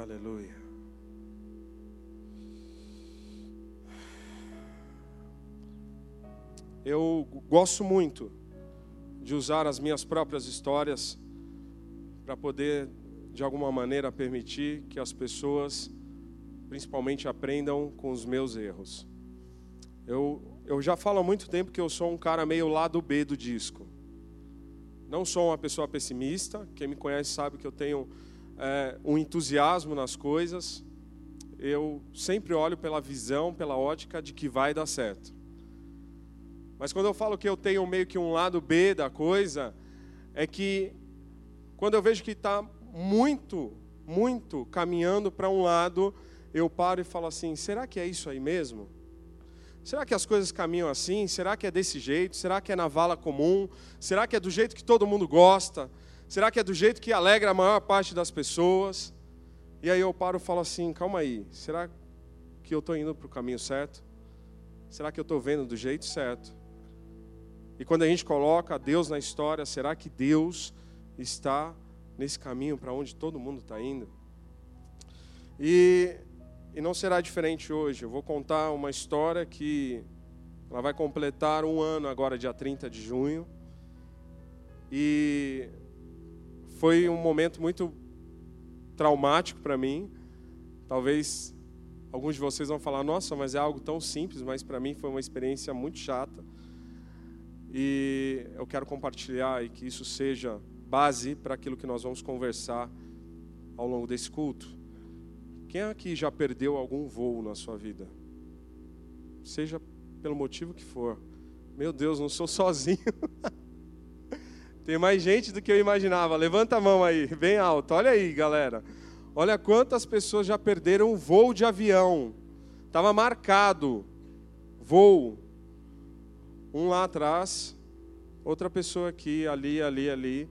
Aleluia. Eu gosto muito de usar as minhas próprias histórias para poder, de alguma maneira, permitir que as pessoas, principalmente, aprendam com os meus erros. Eu, eu já falo há muito tempo que eu sou um cara meio lado B do disco. Não sou uma pessoa pessimista, quem me conhece sabe que eu tenho é, um entusiasmo nas coisas. Eu sempre olho pela visão, pela ótica de que vai dar certo. Mas quando eu falo que eu tenho meio que um lado B da coisa, é que quando eu vejo que está muito, muito caminhando para um lado, eu paro e falo assim: será que é isso aí mesmo? Será que as coisas caminham assim? Será que é desse jeito? Será que é na vala comum? Será que é do jeito que todo mundo gosta? Será que é do jeito que alegra a maior parte das pessoas? E aí eu paro e falo assim: calma aí, será que eu estou indo para o caminho certo? Será que eu estou vendo do jeito certo? E quando a gente coloca Deus na história, será que Deus está nesse caminho para onde todo mundo está indo? E, e não será diferente hoje. Eu vou contar uma história que ela vai completar um ano agora, dia 30 de junho. E foi um momento muito traumático para mim. Talvez alguns de vocês vão falar: nossa, mas é algo tão simples, mas para mim foi uma experiência muito chata. E eu quero compartilhar e que isso seja base para aquilo que nós vamos conversar ao longo desse culto. Quem aqui já perdeu algum voo na sua vida? Seja pelo motivo que for. Meu Deus, não sou sozinho. Tem mais gente do que eu imaginava. Levanta a mão aí, bem alto. Olha aí, galera. Olha quantas pessoas já perderam um voo de avião. Estava marcado. Voo. Um lá atrás, outra pessoa aqui, ali, ali, ali.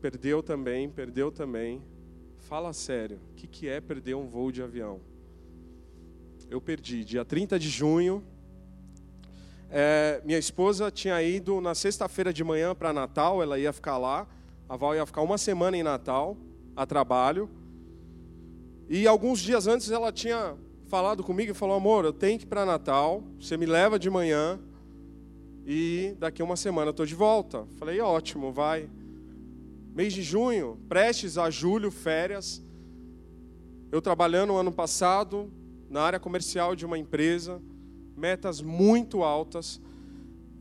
Perdeu também, perdeu também. Fala sério, o que, que é perder um voo de avião? Eu perdi, dia 30 de junho. É, minha esposa tinha ido na sexta-feira de manhã para Natal, ela ia ficar lá. A Val ia ficar uma semana em Natal, a trabalho. E alguns dias antes ela tinha falado comigo e falou: Amor, eu tenho que ir para Natal, você me leva de manhã, e daqui uma semana eu estou de volta. Falei, ótimo, vai. Mês de junho, prestes a julho, férias. Eu trabalhando no ano passado na área comercial de uma empresa, metas muito altas,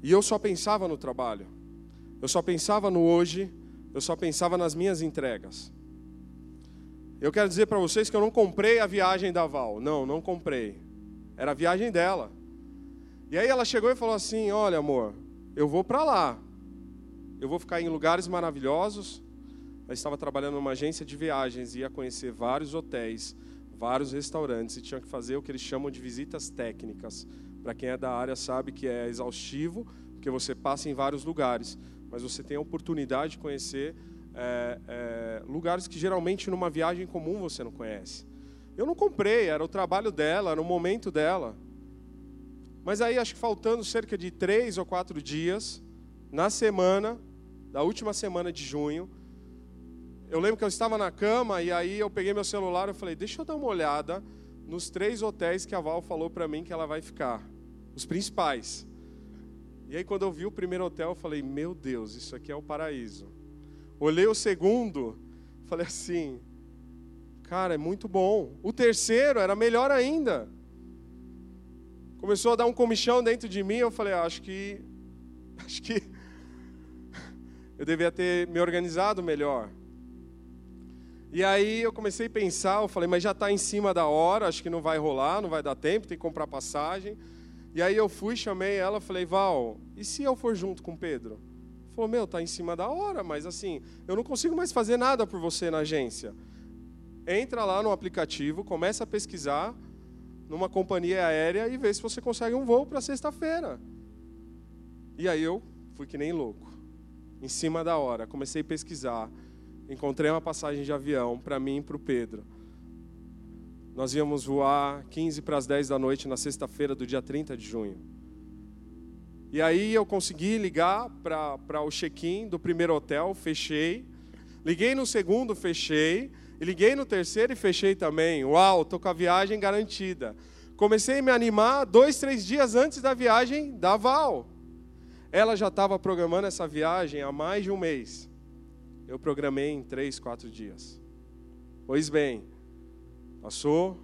e eu só pensava no trabalho. Eu só pensava no hoje, eu só pensava nas minhas entregas. Eu quero dizer para vocês que eu não comprei a viagem da Val. Não, não comprei. Era a viagem dela. E aí ela chegou e falou assim: Olha, amor, eu vou para lá. Eu vou ficar em lugares maravilhosos. Ela estava trabalhando numa agência de viagens, ia conhecer vários hotéis, vários restaurantes e tinha que fazer o que eles chamam de visitas técnicas. Para quem é da área sabe que é exaustivo, porque você passa em vários lugares, mas você tem a oportunidade de conhecer é, é, lugares que geralmente numa viagem comum você não conhece. Eu não comprei, era o trabalho dela, era o momento dela. Mas aí, acho que faltando cerca de três ou quatro dias, na semana, da última semana de junho, eu lembro que eu estava na cama e aí eu peguei meu celular e falei: deixa eu dar uma olhada nos três hotéis que a Val falou para mim que ela vai ficar, os principais. E aí, quando eu vi o primeiro hotel, eu falei: meu Deus, isso aqui é o paraíso. Olhei o segundo, falei assim: cara, é muito bom. O terceiro era melhor ainda começou a dar um comichão dentro de mim. Eu falei, ah, acho que, acho que eu devia ter me organizado melhor. E aí eu comecei a pensar, eu falei, mas já está em cima da hora, acho que não vai rolar, não vai dar tempo, tem que comprar passagem. E aí eu fui, chamei ela, falei, Val, e se eu for junto com Pedro? Falou, meu, tá em cima da hora, mas assim, eu não consigo mais fazer nada por você na agência. Entra lá no aplicativo, começa a pesquisar, numa companhia aérea e ver se você consegue um voo para sexta-feira. E aí eu fui que nem louco, em cima da hora, comecei a pesquisar, encontrei uma passagem de avião para mim e para o Pedro. Nós íamos voar 15 para as 10 da noite na sexta-feira do dia 30 de junho. E aí eu consegui ligar para o check-in do primeiro hotel, fechei. Liguei no segundo, fechei. E liguei no terceiro e fechei também. Uau, tô com a viagem garantida. Comecei a me animar dois, três dias antes da viagem da Val. Ela já estava programando essa viagem há mais de um mês. Eu programei em três, quatro dias. Pois bem, passou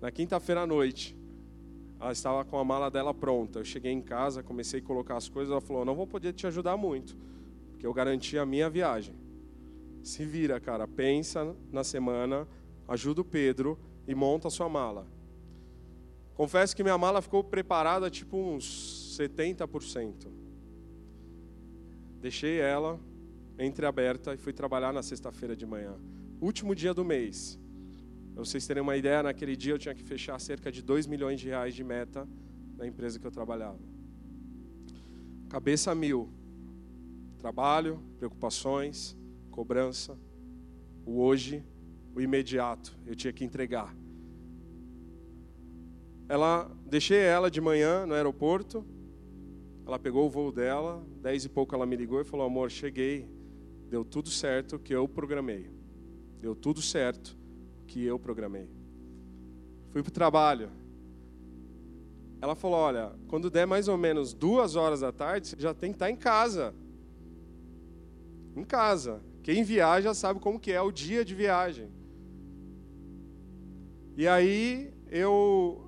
na quinta-feira à noite. Ela estava com a mala dela pronta. Eu cheguei em casa, comecei a colocar as coisas. Ela falou: Não vou poder te ajudar muito, porque eu garanti a minha viagem. Se vira, cara, pensa na semana, ajuda o Pedro e monta a sua mala. Confesso que minha mala ficou preparada tipo uns 70%. Deixei ela entreaberta e fui trabalhar na sexta-feira de manhã. Último dia do mês. Pra vocês terem uma ideia, naquele dia eu tinha que fechar cerca de 2 milhões de reais de meta na empresa que eu trabalhava. Cabeça mil. Trabalho, preocupações, cobrança, o hoje, o imediato. Eu tinha que entregar. Ela, deixei ela de manhã no aeroporto. Ela pegou o voo dela, dez e pouco ela me ligou e falou: "Amor, cheguei. Deu tudo certo que eu programei. Deu tudo certo que eu programei." Fui para o trabalho. Ela falou: Olha, quando der mais ou menos duas horas da tarde, você já tem que estar em casa. Em casa. Quem viaja sabe como que é o dia de viagem. E aí eu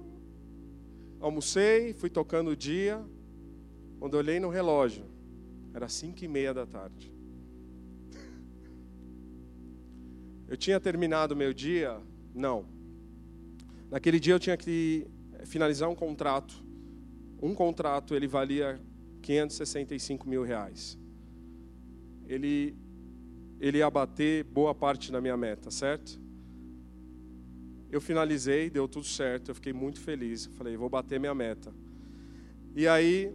almocei, fui tocando o dia. Quando olhei no relógio, era cinco e meia da tarde. Eu tinha terminado meu dia? Não. Naquele dia eu tinha que finalizar um contrato. Um contrato ele valia 565 mil reais. Ele ele ia bater boa parte da minha meta, certo? Eu finalizei, deu tudo certo, eu fiquei muito feliz. Falei, vou bater minha meta. E aí,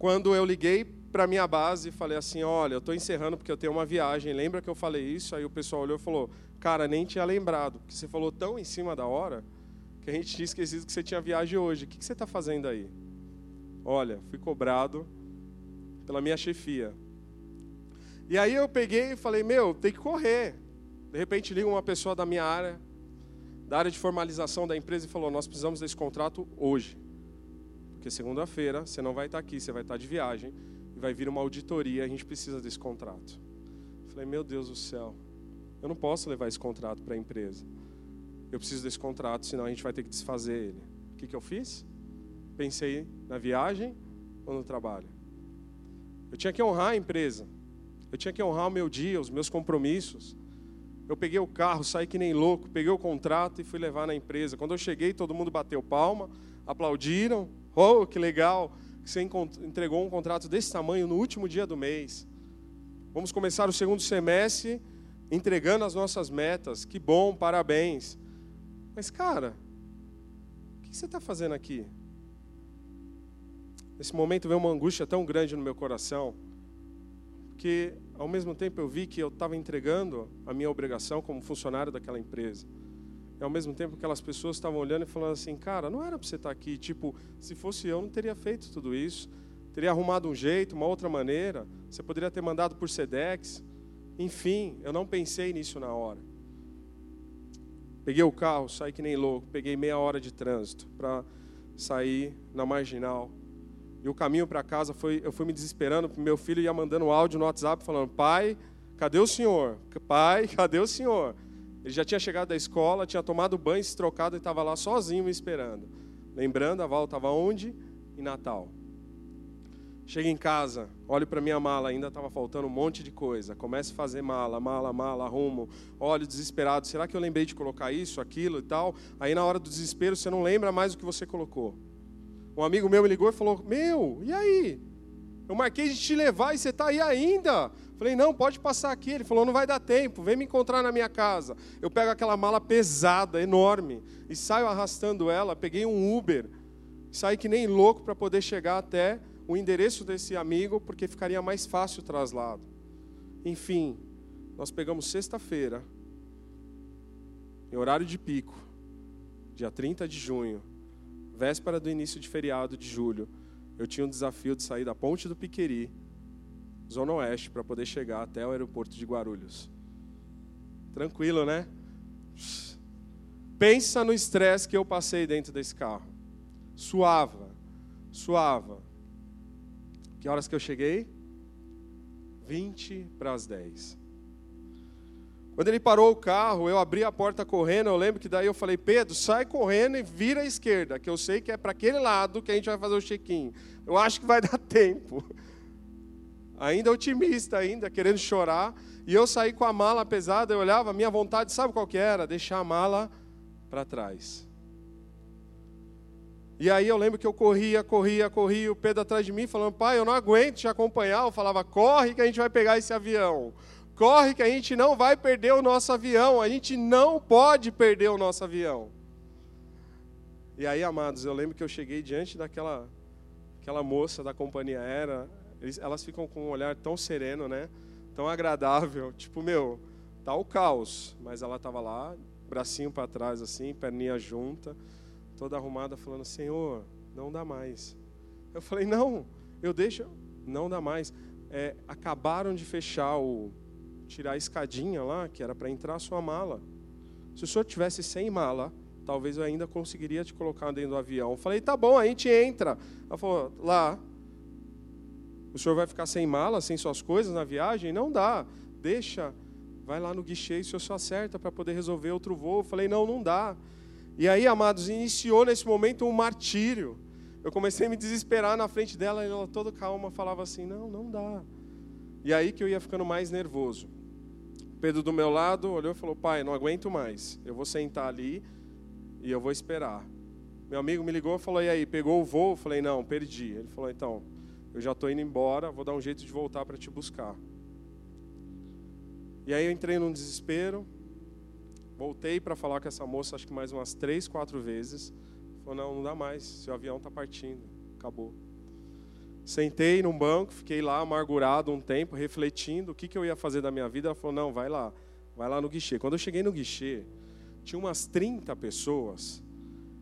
quando eu liguei para minha base, falei assim: olha, eu estou encerrando porque eu tenho uma viagem. Lembra que eu falei isso? Aí o pessoal olhou e falou: cara, nem tinha lembrado, porque você falou tão em cima da hora que a gente tinha esquecido que você tinha viagem hoje. O que você está fazendo aí? Olha, fui cobrado pela minha chefia. E aí eu peguei e falei, meu, tem que correr. De repente liga uma pessoa da minha área, da área de formalização da empresa, e falou, nós precisamos desse contrato hoje. Porque segunda-feira você não vai estar aqui, você vai estar de viagem, e vai vir uma auditoria, a gente precisa desse contrato. Falei, meu Deus do céu, eu não posso levar esse contrato para a empresa. Eu preciso desse contrato, senão a gente vai ter que desfazer ele. O que, que eu fiz? Pensei na viagem ou no trabalho. Eu tinha que honrar a empresa. Eu tinha que honrar o meu dia, os meus compromissos. Eu peguei o carro, saí que nem louco, peguei o contrato e fui levar na empresa. Quando eu cheguei, todo mundo bateu palma, aplaudiram. Oh, que legal que você entregou um contrato desse tamanho no último dia do mês. Vamos começar o segundo semestre entregando as nossas metas. Que bom, parabéns. Mas, cara, o que você está fazendo aqui? Nesse momento veio uma angústia tão grande no meu coração porque ao mesmo tempo eu vi que eu estava entregando a minha obrigação como funcionário daquela empresa. E ao mesmo tempo aquelas pessoas estavam olhando e falando assim, cara, não era para você estar tá aqui. Tipo, se fosse eu, não teria feito tudo isso. Teria arrumado um jeito, uma outra maneira. Você poderia ter mandado por Sedex. Enfim, eu não pensei nisso na hora. Peguei o carro, saí que nem louco. Peguei meia hora de trânsito para sair na marginal e o caminho para casa foi, eu fui me desesperando, meu filho ia mandando áudio no WhatsApp falando: "Pai, cadê o senhor? Pai, cadê o senhor?" Ele já tinha chegado da escola, tinha tomado banho, se trocado e estava lá sozinho me esperando. Lembrando, a Val estava onde? Em Natal. Chego em casa, olho para minha mala, ainda estava faltando um monte de coisa. Começo a fazer mala, mala, mala, arrumo. Olho desesperado, será que eu lembrei de colocar isso, aquilo e tal? Aí na hora do desespero você não lembra mais o que você colocou. Um amigo meu me ligou e falou: Meu, e aí? Eu marquei de te levar e você está aí ainda. Falei: Não, pode passar aqui. Ele falou: Não vai dar tempo, vem me encontrar na minha casa. Eu pego aquela mala pesada, enorme, e saio arrastando ela. Peguei um Uber, saí que nem louco para poder chegar até o endereço desse amigo, porque ficaria mais fácil o traslado. Enfim, nós pegamos sexta-feira, em horário de pico, dia 30 de junho véspera do início de feriado de julho, eu tinha um desafio de sair da ponte do Piqueri, Zona Oeste, para poder chegar até o aeroporto de Guarulhos. Tranquilo, né? Pensa no estresse que eu passei dentro desse carro. Suava, suava. Que horas que eu cheguei? 20 para as 10. Quando ele parou o carro, eu abri a porta correndo. Eu lembro que daí eu falei: Pedro, sai correndo e vira à esquerda, que eu sei que é para aquele lado que a gente vai fazer o check-in. Eu acho que vai dar tempo. Ainda otimista, ainda querendo chorar. E eu saí com a mala pesada. Eu olhava, minha vontade, sabe qual que era? Deixar a mala para trás. E aí eu lembro que eu corria, corria, corria, o Pedro atrás de mim falando, pai, eu não aguento te acompanhar. Eu falava, corre que a gente vai pegar esse avião. Corre que a gente não vai perder o nosso avião. A gente não pode perder o nosso avião. E aí, amados, eu lembro que eu cheguei diante daquela aquela moça da companhia aérea. Elas ficam com um olhar tão sereno, né? Tão agradável. Tipo, meu, tá o caos. Mas ela estava lá, bracinho para trás assim, perninha junta, toda arrumada, falando: Senhor, não dá mais. Eu falei: Não, eu deixo, não dá mais. É, acabaram de fechar o tirar a escadinha lá, que era para entrar a sua mala. Se o senhor tivesse sem mala, talvez eu ainda conseguiria te colocar dentro do avião. Eu falei: Tá bom, a gente entra. Ela falou: Lá. O senhor vai ficar sem mala, sem suas coisas na viagem? Não dá. Deixa vai lá no guichê e o senhor só acerta para poder resolver outro voo. Eu falei, não, não dá. E aí, amados, iniciou nesse momento um martírio. Eu comecei a me desesperar na frente dela e ela toda calma falava assim, não, não dá. E aí que eu ia ficando mais nervoso. Pedro do meu lado olhou e falou, pai, não aguento mais. Eu vou sentar ali e eu vou esperar. Meu amigo me ligou e falou, e aí, pegou o voo? Eu falei, não, perdi. Ele falou, então, eu já estou indo embora, vou dar um jeito de voltar para te buscar. E aí eu entrei num desespero, voltei para falar com essa moça, acho que mais umas três, quatro vezes. Falou, não, não dá mais, seu avião está partindo, acabou. Sentei num banco, fiquei lá amargurado um tempo, refletindo o que, que eu ia fazer da minha vida. Ela falou, não, vai lá, vai lá no guichê. Quando eu cheguei no guichê, tinha umas 30 pessoas,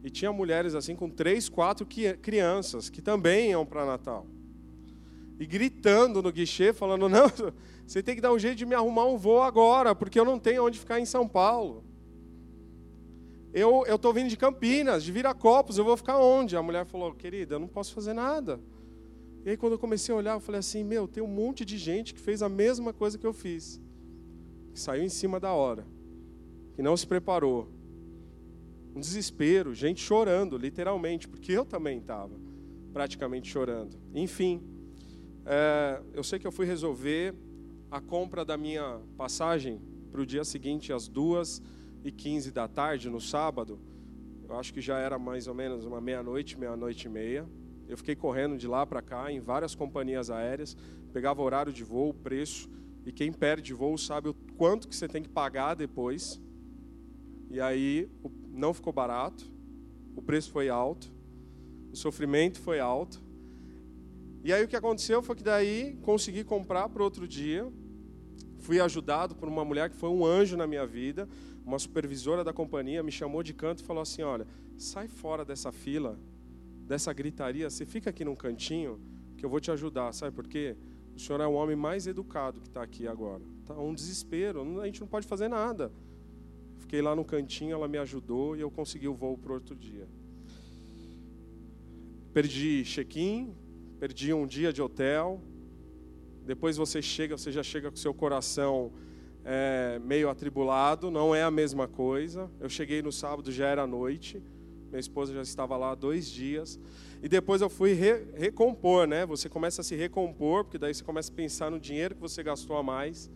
e tinha mulheres assim com três, quatro crianças, que também iam para Natal. E gritando no guichê, falando, não, você tem que dar um jeito de me arrumar um voo agora, porque eu não tenho onde ficar em São Paulo. Eu estou vindo de Campinas, de Viracopos, eu vou ficar onde? A mulher falou, querida, eu não posso fazer nada. E aí quando eu comecei a olhar, eu falei assim, meu, tem um monte de gente que fez a mesma coisa que eu fiz. Que saiu em cima da hora. Que não se preparou. Um desespero, gente chorando, literalmente, porque eu também estava praticamente chorando. Enfim, é, eu sei que eu fui resolver a compra da minha passagem para o dia seguinte, às duas e quinze da tarde, no sábado. Eu acho que já era mais ou menos uma meia-noite, meia-noite e meia. Eu fiquei correndo de lá para cá em várias companhias aéreas, pegava horário de voo, preço, e quem perde voo sabe o quanto que você tem que pagar depois. E aí não ficou barato, o preço foi alto, o sofrimento foi alto. E aí o que aconteceu foi que daí consegui comprar para outro dia. Fui ajudado por uma mulher que foi um anjo na minha vida, uma supervisora da companhia, me chamou de canto e falou assim: "Olha, sai fora dessa fila, dessa gritaria, você fica aqui num cantinho que eu vou te ajudar, sabe por quê? O senhor é o homem mais educado que está aqui agora. Tá um desespero, a gente não pode fazer nada. Fiquei lá no cantinho, ela me ajudou e eu consegui o voo para outro dia. Perdi check-in, perdi um dia de hotel. Depois você chega, você já chega com seu coração é, meio atribulado, não é a mesma coisa. Eu cheguei no sábado, já era noite, minha esposa já estava lá dois dias. E depois eu fui re, recompor, né? Você começa a se recompor, porque daí você começa a pensar no dinheiro que você gastou a mais.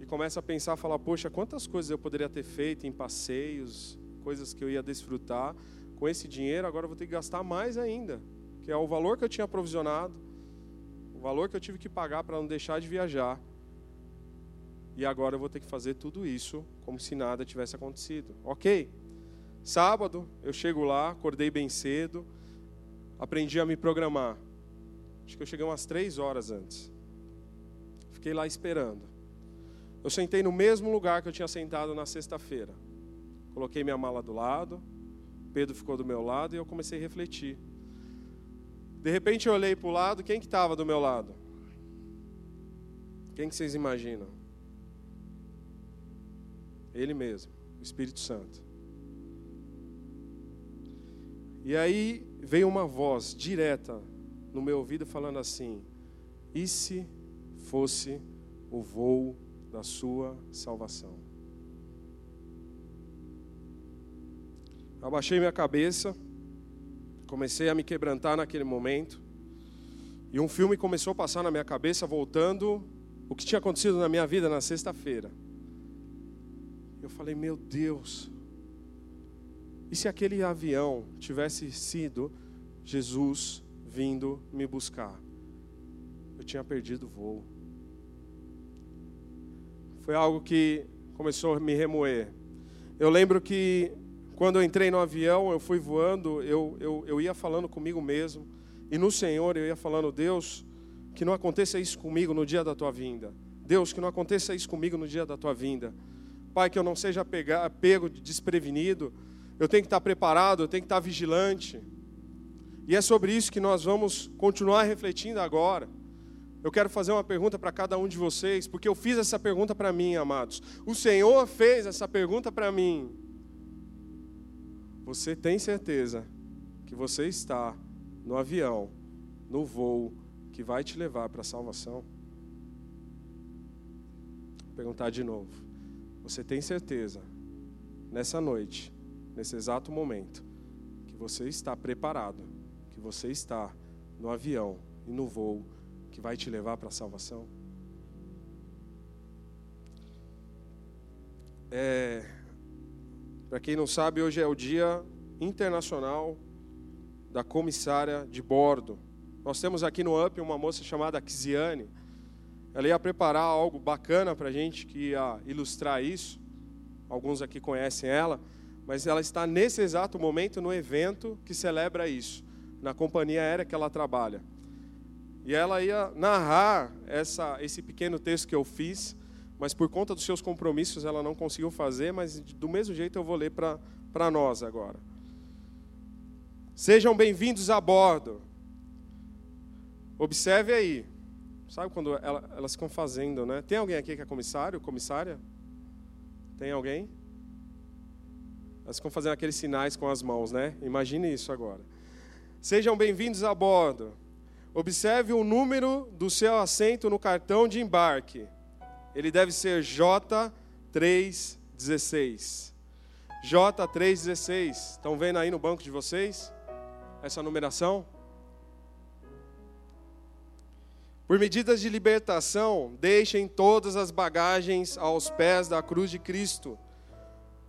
E começa a pensar, falar, poxa, quantas coisas eu poderia ter feito em passeios, coisas que eu ia desfrutar. Com esse dinheiro, agora eu vou ter que gastar mais ainda que é o valor que eu tinha provisionado, o valor que eu tive que pagar para não deixar de viajar. E agora eu vou ter que fazer tudo isso como se nada tivesse acontecido. Ok. Sábado, eu chego lá, acordei bem cedo, aprendi a me programar. Acho que eu cheguei umas três horas antes. Fiquei lá esperando. Eu sentei no mesmo lugar que eu tinha sentado na sexta-feira. Coloquei minha mala do lado, Pedro ficou do meu lado e eu comecei a refletir. De repente eu olhei para o lado, quem que estava do meu lado? Quem que vocês imaginam? Ele mesmo, o Espírito Santo. E aí veio uma voz direta no meu ouvido falando assim: e se fosse o voo da sua salvação? Abaixei minha cabeça, comecei a me quebrantar naquele momento, e um filme começou a passar na minha cabeça, voltando o que tinha acontecido na minha vida na sexta-feira. Eu falei, meu Deus, e se aquele avião tivesse sido Jesus vindo me buscar? Eu tinha perdido o voo. Foi algo que começou a me remoer. Eu lembro que quando eu entrei no avião, eu fui voando, eu, eu, eu ia falando comigo mesmo, e no Senhor eu ia falando, Deus, que não aconteça isso comigo no dia da tua vinda. Deus, que não aconteça isso comigo no dia da tua vinda. Pai, que eu não seja pegar, pego desprevenido. Eu tenho que estar preparado, eu tenho que estar vigilante. E é sobre isso que nós vamos continuar refletindo agora. Eu quero fazer uma pergunta para cada um de vocês, porque eu fiz essa pergunta para mim, amados. O Senhor fez essa pergunta para mim. Você tem certeza que você está no avião, no voo que vai te levar para a salvação? Vou perguntar de novo. Você tem certeza, nessa noite, nesse exato momento, que você está preparado, que você está no avião e no voo que vai te levar para a salvação? É, para quem não sabe, hoje é o Dia Internacional da Comissária de Bordo. Nós temos aqui no UP uma moça chamada Kisiane. Ela ia preparar algo bacana para a gente que ia ilustrar isso. Alguns aqui conhecem ela, mas ela está nesse exato momento no evento que celebra isso, na companhia aérea que ela trabalha. E ela ia narrar essa, esse pequeno texto que eu fiz, mas por conta dos seus compromissos ela não conseguiu fazer, mas do mesmo jeito eu vou ler para nós agora. Sejam bem-vindos a bordo. Observe aí. Sabe quando ela, elas ficam fazendo, né? Tem alguém aqui que é comissário, comissária? Tem alguém? Elas ficam fazendo aqueles sinais com as mãos, né? Imagine isso agora. Sejam bem-vindos a bordo. Observe o número do seu assento no cartão de embarque. Ele deve ser J316. J316. Estão vendo aí no banco de vocês? essa numeração? Por medidas de libertação, deixem todas as bagagens aos pés da cruz de Cristo,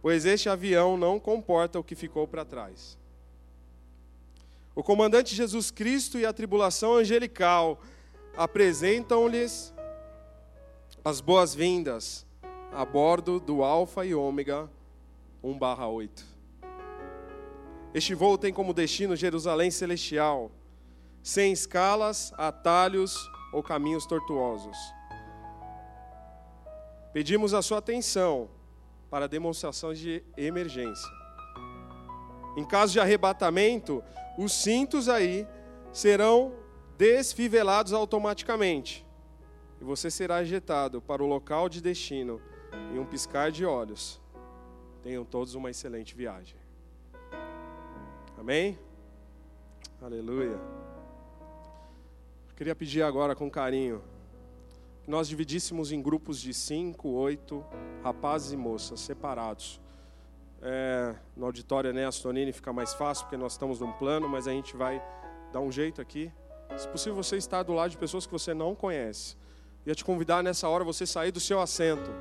pois este avião não comporta o que ficou para trás. O comandante Jesus Cristo e a tribulação angelical apresentam-lhes as boas-vindas a bordo do Alfa e Ômega 1/8. Este voo tem como destino Jerusalém celestial, sem escalas, atalhos ou caminhos tortuosos. Pedimos a sua atenção para demonstrações de emergência. Em caso de arrebatamento, os cintos aí serão desfivelados automaticamente e você será ejetado para o local de destino em um piscar de olhos. Tenham todos uma excelente viagem. Amém? Aleluia. Eu queria pedir agora com carinho que nós dividíssemos em grupos de cinco, oito rapazes e moças separados. É, no auditório né, Astonini fica mais fácil porque nós estamos num plano, mas a gente vai dar um jeito aqui. Se possível, você estar do lado de pessoas que você não conhece. Ia te convidar nessa hora você sair do seu assento,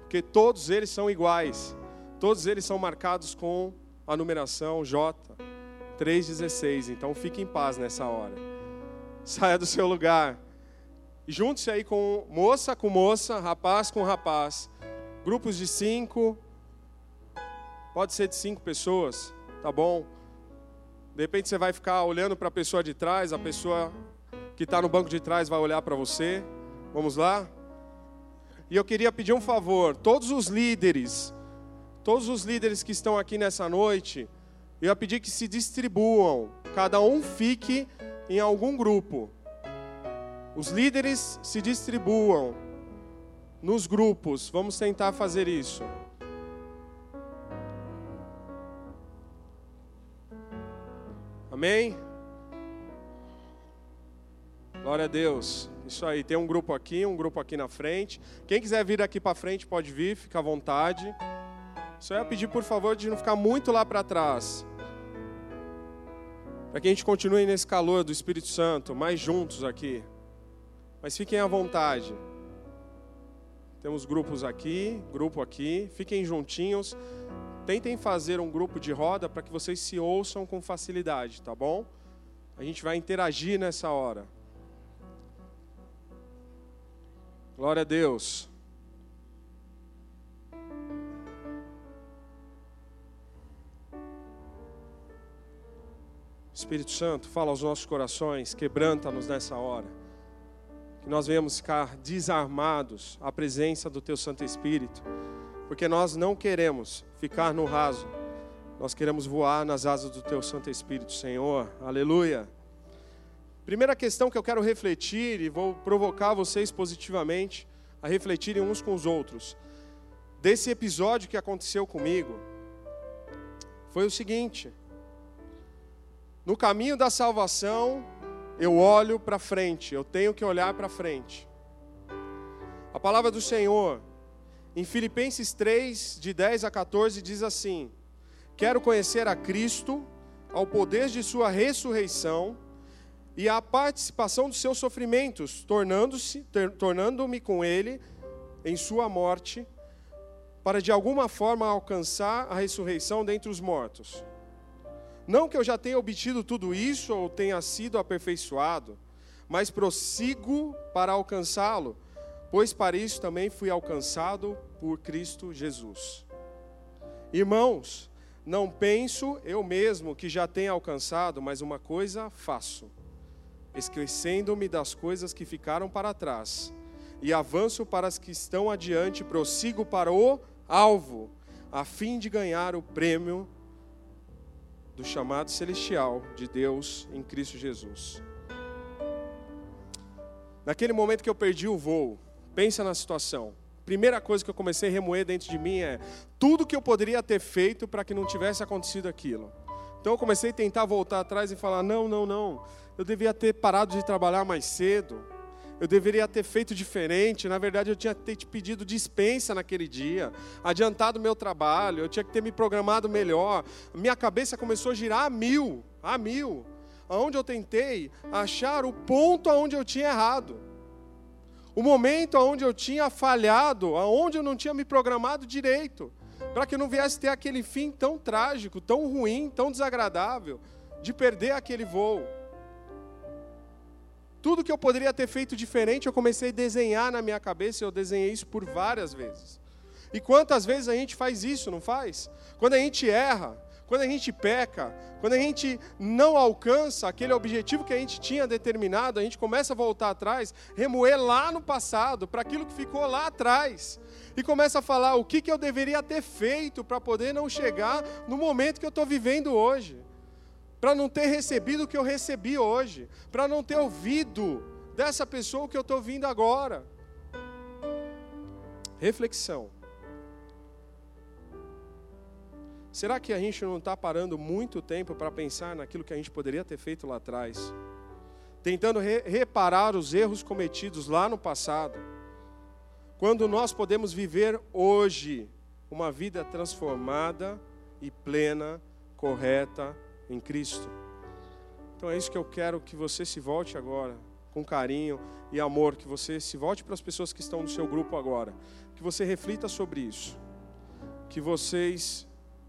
porque todos eles são iguais, todos eles são marcados com a numeração J 3,16. Então fique em paz nessa hora. Saia do seu lugar. E junte-se aí com moça com moça, rapaz com rapaz. Grupos de cinco. Pode ser de cinco pessoas, tá bom? De repente você vai ficar olhando para a pessoa de trás, a pessoa que está no banco de trás vai olhar para você. Vamos lá? E eu queria pedir um favor, todos os líderes, todos os líderes que estão aqui nessa noite, eu ia pedir que se distribuam, cada um fique em algum grupo. Os líderes se distribuam nos grupos, vamos tentar fazer isso. Amém? Glória a Deus. Isso aí, tem um grupo aqui, um grupo aqui na frente. Quem quiser vir aqui para frente pode vir, fica à vontade. Só ia pedir, por favor, de não ficar muito lá para trás. Para que a gente continue nesse calor do Espírito Santo, mais juntos aqui. Mas fiquem à vontade. Temos grupos aqui, grupo aqui. Fiquem juntinhos. Tentem fazer um grupo de roda para que vocês se ouçam com facilidade, tá bom? A gente vai interagir nessa hora. Glória a Deus. Espírito Santo, fala aos nossos corações, quebranta-nos nessa hora. Que nós venhamos ficar desarmados à presença do Teu Santo Espírito, porque nós não queremos ficar no raso, nós queremos voar nas asas do Teu Santo Espírito, Senhor. Aleluia. Primeira questão que eu quero refletir e vou provocar vocês positivamente a refletirem uns com os outros. Desse episódio que aconteceu comigo, foi o seguinte: no caminho da salvação, eu olho para frente, eu tenho que olhar para frente. A palavra do Senhor, em Filipenses 3, de 10 a 14, diz assim: Quero conhecer a Cristo, ao poder de Sua ressurreição e a participação dos seus sofrimentos, tornando-se, tornando-me com Ele em Sua morte, para de alguma forma alcançar a ressurreição dentre os mortos. Não que eu já tenha obtido tudo isso ou tenha sido aperfeiçoado, mas prossigo para alcançá-lo, pois para isso também fui alcançado por Cristo Jesus. Irmãos, não penso eu mesmo que já tenha alcançado, mas uma coisa faço, esquecendo-me das coisas que ficaram para trás, e avanço para as que estão adiante, prossigo para o alvo, a fim de ganhar o prêmio do chamado celestial de Deus em Cristo Jesus. Naquele momento que eu perdi o voo, pensa na situação. Primeira coisa que eu comecei a remoer dentro de mim é tudo que eu poderia ter feito para que não tivesse acontecido aquilo. Então eu comecei a tentar voltar atrás e falar: não, não, não, eu devia ter parado de trabalhar mais cedo, eu deveria ter feito diferente. Na verdade, eu tinha que ter te pedido dispensa naquele dia, adiantado meu trabalho, eu tinha que ter me programado melhor. Minha cabeça começou a girar a mil, a mil, aonde eu tentei achar o ponto aonde eu tinha errado. O momento aonde eu tinha falhado, aonde eu não tinha me programado direito, para que não viesse ter aquele fim tão trágico, tão ruim, tão desagradável, de perder aquele voo. Tudo que eu poderia ter feito diferente, eu comecei a desenhar na minha cabeça, e eu desenhei isso por várias vezes. E quantas vezes a gente faz isso, não faz? Quando a gente erra, quando a gente peca, quando a gente não alcança aquele objetivo que a gente tinha determinado, a gente começa a voltar atrás, remoer lá no passado, para aquilo que ficou lá atrás, e começa a falar o que, que eu deveria ter feito para poder não chegar no momento que eu estou vivendo hoje para não ter recebido o que eu recebi hoje, para não ter ouvido dessa pessoa o que eu estou ouvindo agora. Reflexão. Será que a gente não está parando muito tempo para pensar naquilo que a gente poderia ter feito lá atrás? Tentando re reparar os erros cometidos lá no passado. Quando nós podemos viver hoje uma vida transformada e plena, correta, em Cristo. Então é isso que eu quero que você se volte agora, com carinho e amor, que você se volte para as pessoas que estão no seu grupo agora, que você reflita sobre isso, que vocês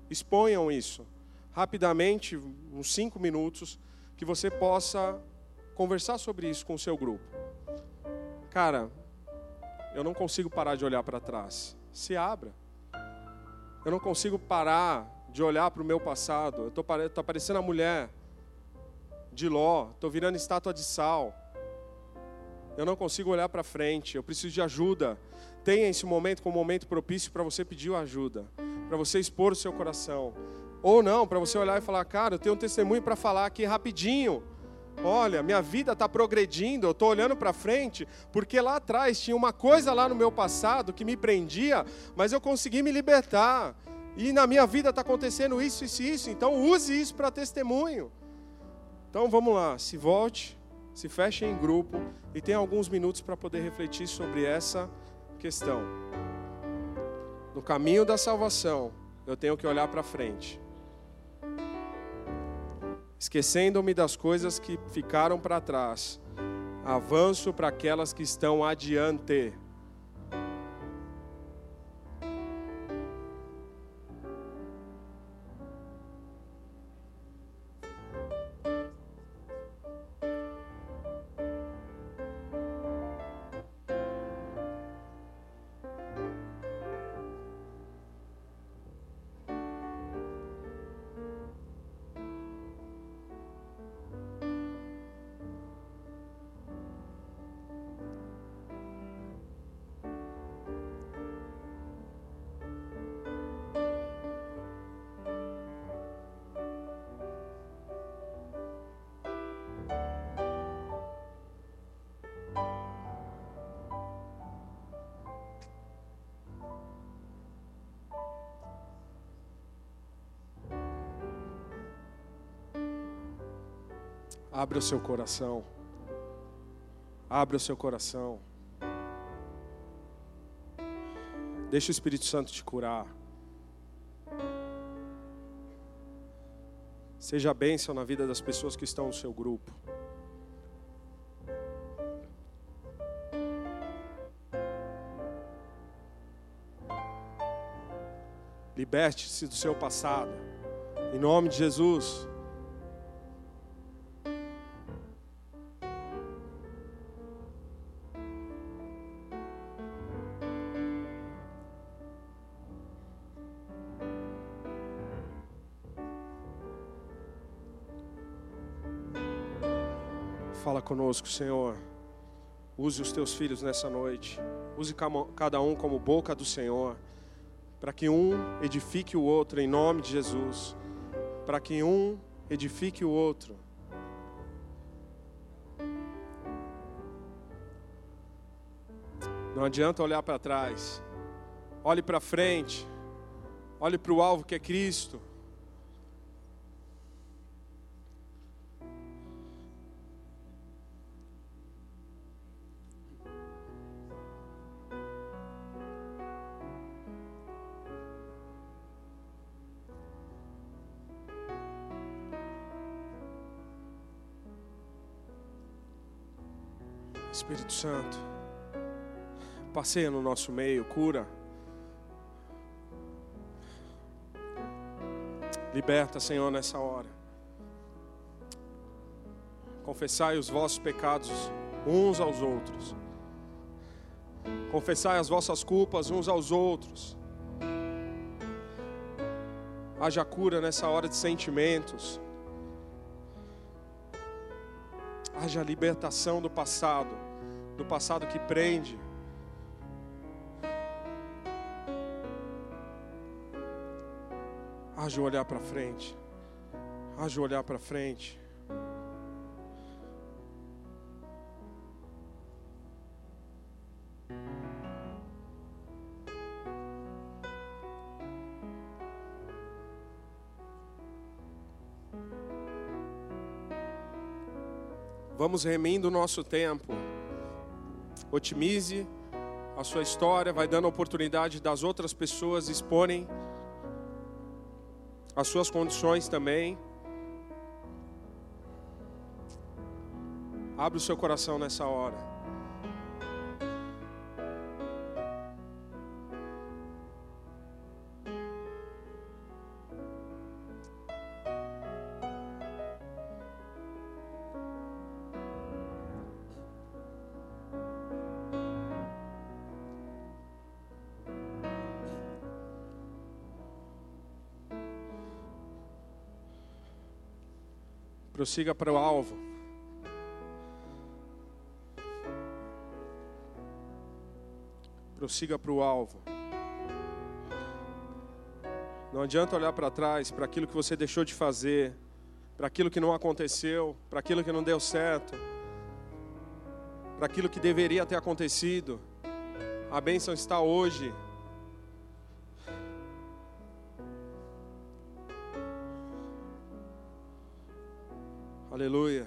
exponham isso rapidamente, uns cinco minutos, que você possa conversar sobre isso com o seu grupo. Cara, eu não consigo parar de olhar para trás. Se abra. Eu não consigo parar de olhar para o meu passado. Eu estou tô parecendo a mulher de Ló, estou virando estátua de sal. Eu não consigo olhar para frente, eu preciso de ajuda. Tenha esse momento como um momento propício para você pedir ajuda, para você expor o seu coração. Ou não, para você olhar e falar, cara, eu tenho um testemunho para falar aqui rapidinho. Olha, minha vida está progredindo, eu estou olhando para frente, porque lá atrás tinha uma coisa lá no meu passado que me prendia, mas eu consegui me libertar. E na minha vida está acontecendo isso, isso e isso. Então use isso para testemunho. Então vamos lá, se volte, se feche em grupo e tenha alguns minutos para poder refletir sobre essa questão. No caminho da salvação, eu tenho que olhar para frente. Esquecendo-me das coisas que ficaram para trás, avanço para aquelas que estão adiante. Abra o seu coração. Abra o seu coração. Deixa o Espírito Santo te curar. Seja bênção na vida das pessoas que estão no seu grupo. Liberte-se do seu passado. Em nome de Jesus. Conosco, Senhor. Use os teus filhos nessa noite. Use cada um como boca do Senhor. Para que um edifique o outro em nome de Jesus. Para que um edifique o outro. Não adianta olhar para trás. Olhe para frente. Olhe para o alvo que é Cristo. Espírito Santo, passeia no nosso meio, cura. Liberta, Senhor, nessa hora. Confessai os vossos pecados uns aos outros. Confessai as vossas culpas uns aos outros. Haja cura nessa hora de sentimentos. Haja libertação do passado do passado que prende. Haja olhar para frente. Haja olhar para frente. Vamos remindo o nosso tempo otimize a sua história, vai dando a oportunidade das outras pessoas exporem as suas condições também. Abre o seu coração nessa hora. Prossiga para o alvo. Prossiga para o alvo. Não adianta olhar para trás, para aquilo que você deixou de fazer, para aquilo que não aconteceu, para aquilo que não deu certo, para aquilo que deveria ter acontecido. A bênção está hoje Aleluia.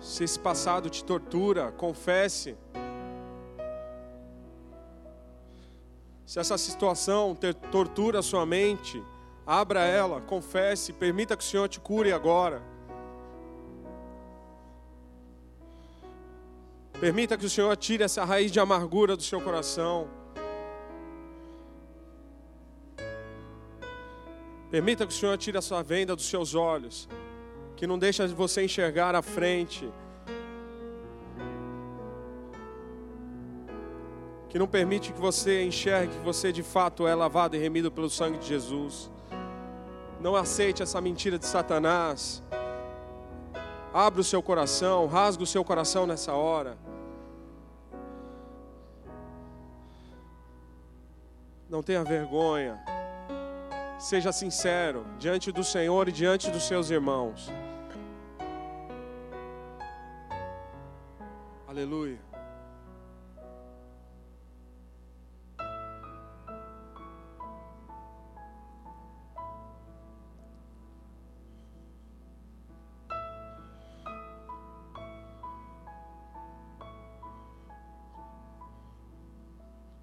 Se esse passado te tortura, confesse. Se essa situação tortura a sua mente, abra ela, confesse, permita que o Senhor te cure agora. Permita que o Senhor tire essa raiz de amargura do seu coração. Permita que o Senhor tire a sua venda dos seus olhos, que não deixa você enxergar a frente, que não permite que você enxergue que você de fato é lavado e remido pelo sangue de Jesus. Não aceite essa mentira de Satanás. Abra o seu coração, rasga o seu coração nessa hora. Não tenha vergonha. Seja sincero diante do Senhor e diante dos seus irmãos. Aleluia.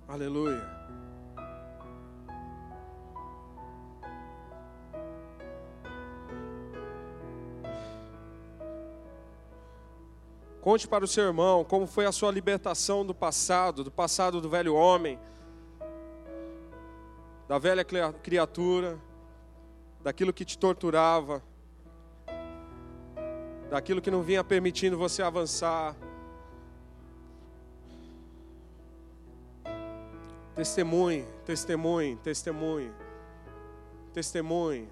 Aleluia. Conte para o seu irmão como foi a sua libertação do passado, do passado do velho homem, da velha criatura, daquilo que te torturava, daquilo que não vinha permitindo você avançar. Testemunhe, testemunhe, testemunhe, testemunhe,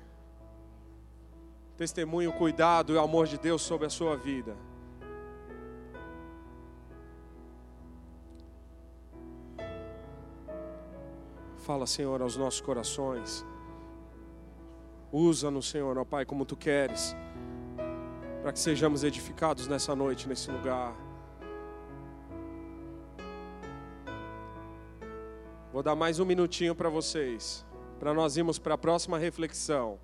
testemunhe o cuidado e o amor de Deus sobre a sua vida. Fala, Senhor, aos nossos corações. Usa-nos, Senhor, ó Pai, como tu queres, para que sejamos edificados nessa noite, nesse lugar. Vou dar mais um minutinho para vocês, para nós irmos para a próxima reflexão.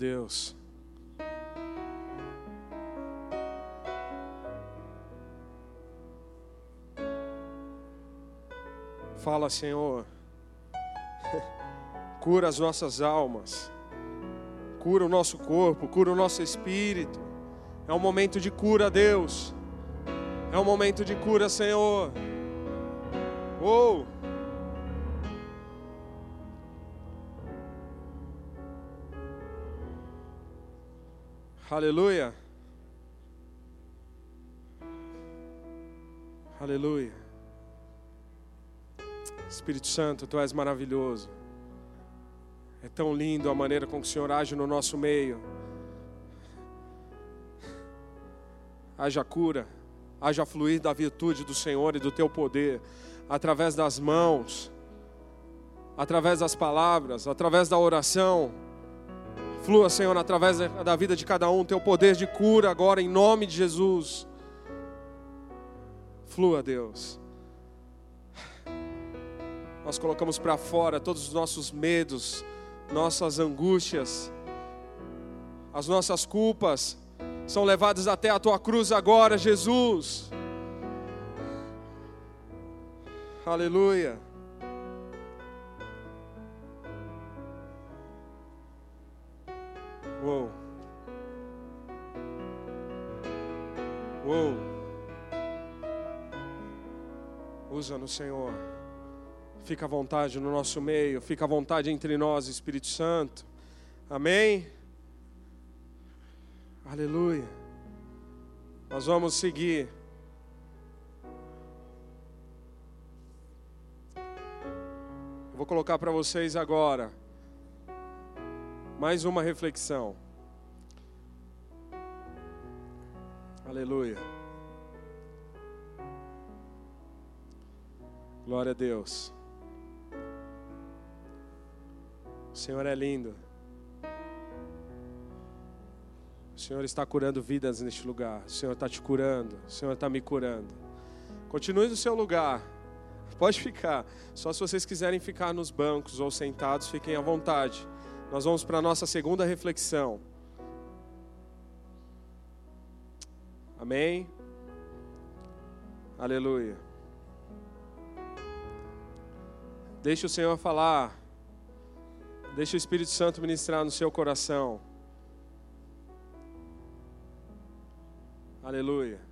Deus. Fala, Senhor. Cura as nossas almas. Cura o nosso corpo, cura o nosso espírito. É um momento de cura, Deus. É um momento de cura, Senhor. Oh! Aleluia. Aleluia. Espírito Santo, tu és maravilhoso. É tão lindo a maneira com que o Senhor age no nosso meio. haja cura, haja fluir da virtude do Senhor e do teu poder, através das mãos, através das palavras, através da oração. Flua, Senhor, através da vida de cada um, teu poder de cura agora, em nome de Jesus. Flua, Deus. Nós colocamos para fora todos os nossos medos, nossas angústias, as nossas culpas, são levados até a tua cruz agora, Jesus. Aleluia. Uou. Uou. Usa-nos, Senhor. Fica à vontade no nosso meio, fica à vontade entre nós, Espírito Santo. Amém? Aleluia. Nós vamos seguir. Vou colocar para vocês agora mais uma reflexão. Aleluia. Glória a Deus. O Senhor é lindo. O Senhor está curando vidas neste lugar. O Senhor está te curando. O Senhor está me curando. Continue no seu lugar. Pode ficar. Só se vocês quiserem ficar nos bancos ou sentados, fiquem à vontade. Nós vamos para a nossa segunda reflexão. Amém? Aleluia. Deixe o Senhor falar. Deixe o Espírito Santo ministrar no seu coração. Aleluia.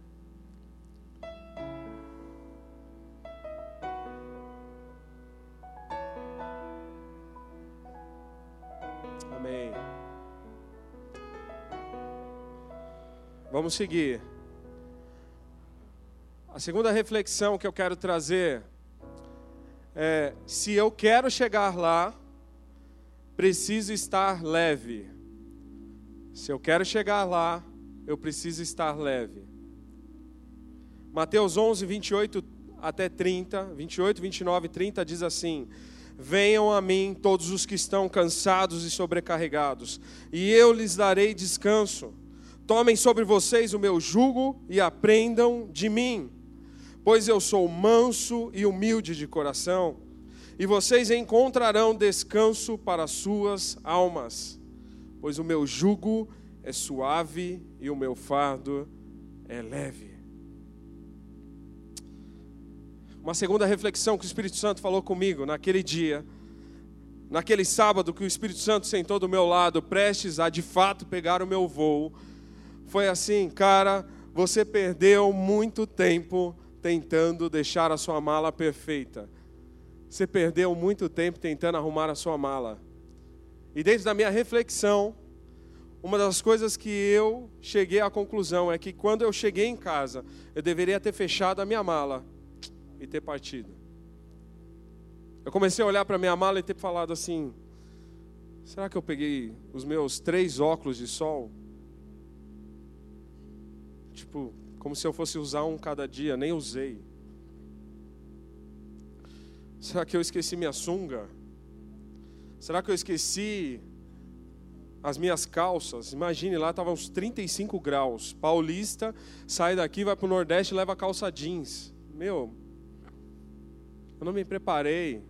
Vamos seguir. A segunda reflexão que eu quero trazer é: se eu quero chegar lá, preciso estar leve. Se eu quero chegar lá, eu preciso estar leve. Mateus 11, 28 até 30, 28, 29 e 30 diz assim: Venham a mim todos os que estão cansados e sobrecarregados, e eu lhes darei descanso. Tomem sobre vocês o meu jugo e aprendam de mim pois eu sou manso e humilde de coração, e vocês encontrarão descanso para suas almas, pois o meu jugo é suave e o meu fardo é leve. Uma segunda reflexão que o Espírito Santo falou comigo naquele dia, naquele sábado que o Espírito Santo sentou do meu lado, prestes a de fato pegar o meu voo, foi assim, cara, você perdeu muito tempo tentando deixar a sua mala perfeita. Você perdeu muito tempo tentando arrumar a sua mala. E dentro da minha reflexão, uma das coisas que eu cheguei à conclusão é que quando eu cheguei em casa, eu deveria ter fechado a minha mala e ter partido. Eu comecei a olhar para a minha mala e ter falado assim: será que eu peguei os meus três óculos de sol? Tipo, como se eu fosse usar um cada dia, nem usei. Será que eu esqueci minha sunga? Será que eu esqueci as minhas calças? Imagine lá, estava uns 35 graus. Paulista sai daqui, vai para o Nordeste e leva calça jeans. Meu, eu não me preparei.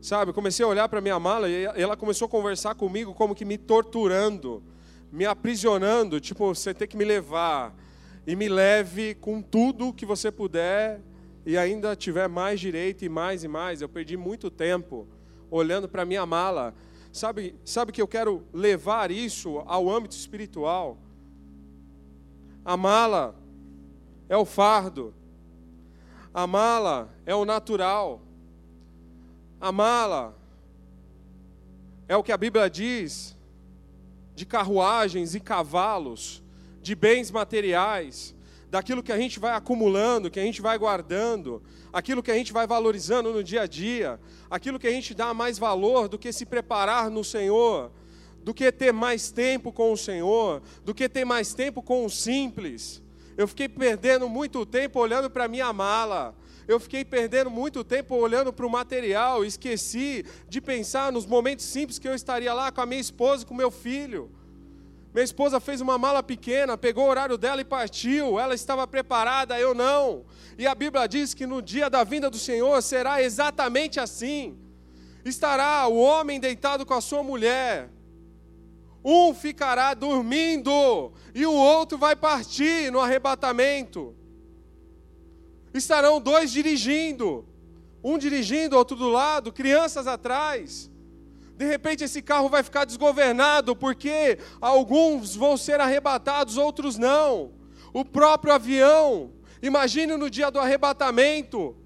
Sabe, comecei a olhar para minha mala e ela começou a conversar comigo como que me torturando me aprisionando, tipo, você tem que me levar. E me leve com tudo que você puder e ainda tiver mais direito e mais e mais. Eu perdi muito tempo olhando para minha mala. Sabe, sabe que eu quero levar isso ao âmbito espiritual? A mala é o fardo. A mala é o natural. A mala é o que a Bíblia diz de carruagens e cavalos, de bens materiais, daquilo que a gente vai acumulando, que a gente vai guardando, aquilo que a gente vai valorizando no dia a dia, aquilo que a gente dá mais valor do que se preparar no Senhor, do que ter mais tempo com o Senhor, do que ter mais tempo com o simples. Eu fiquei perdendo muito tempo olhando para minha mala. Eu fiquei perdendo muito tempo olhando para o material, esqueci de pensar nos momentos simples que eu estaria lá com a minha esposa e com meu filho. Minha esposa fez uma mala pequena, pegou o horário dela e partiu. Ela estava preparada, eu não. E a Bíblia diz que no dia da vinda do Senhor será exatamente assim. Estará o homem deitado com a sua mulher. Um ficará dormindo e o outro vai partir no arrebatamento. Estarão dois dirigindo, um dirigindo, outro do lado, crianças atrás. De repente esse carro vai ficar desgovernado, porque alguns vão ser arrebatados, outros não. O próprio avião, Imagine no dia do arrebatamento.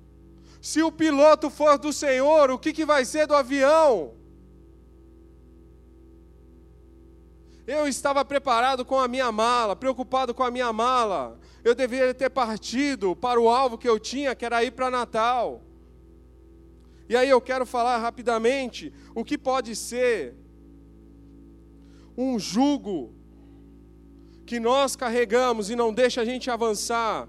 Se o piloto for do Senhor, o que, que vai ser do avião? Eu estava preparado com a minha mala, preocupado com a minha mala. Eu deveria ter partido para o alvo que eu tinha, que era ir para Natal. E aí eu quero falar rapidamente o que pode ser um jugo que nós carregamos e não deixa a gente avançar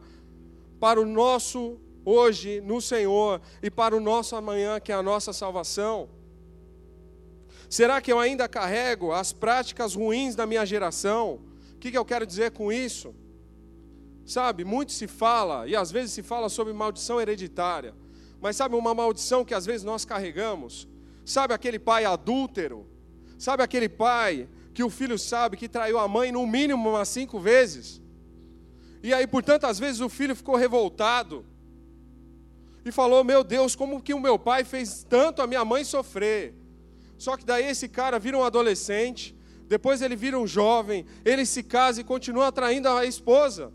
para o nosso hoje no Senhor e para o nosso amanhã, que é a nossa salvação. Será que eu ainda carrego as práticas ruins da minha geração? O que, que eu quero dizer com isso? Sabe, muito se fala, e às vezes se fala sobre maldição hereditária, mas sabe uma maldição que às vezes nós carregamos? Sabe aquele pai adúltero? Sabe aquele pai que o filho sabe que traiu a mãe no mínimo umas cinco vezes? E aí, por tantas vezes, o filho ficou revoltado e falou: Meu Deus, como que o meu pai fez tanto a minha mãe sofrer? Só que daí esse cara vira um adolescente, depois ele vira um jovem, ele se casa e continua atraindo a esposa.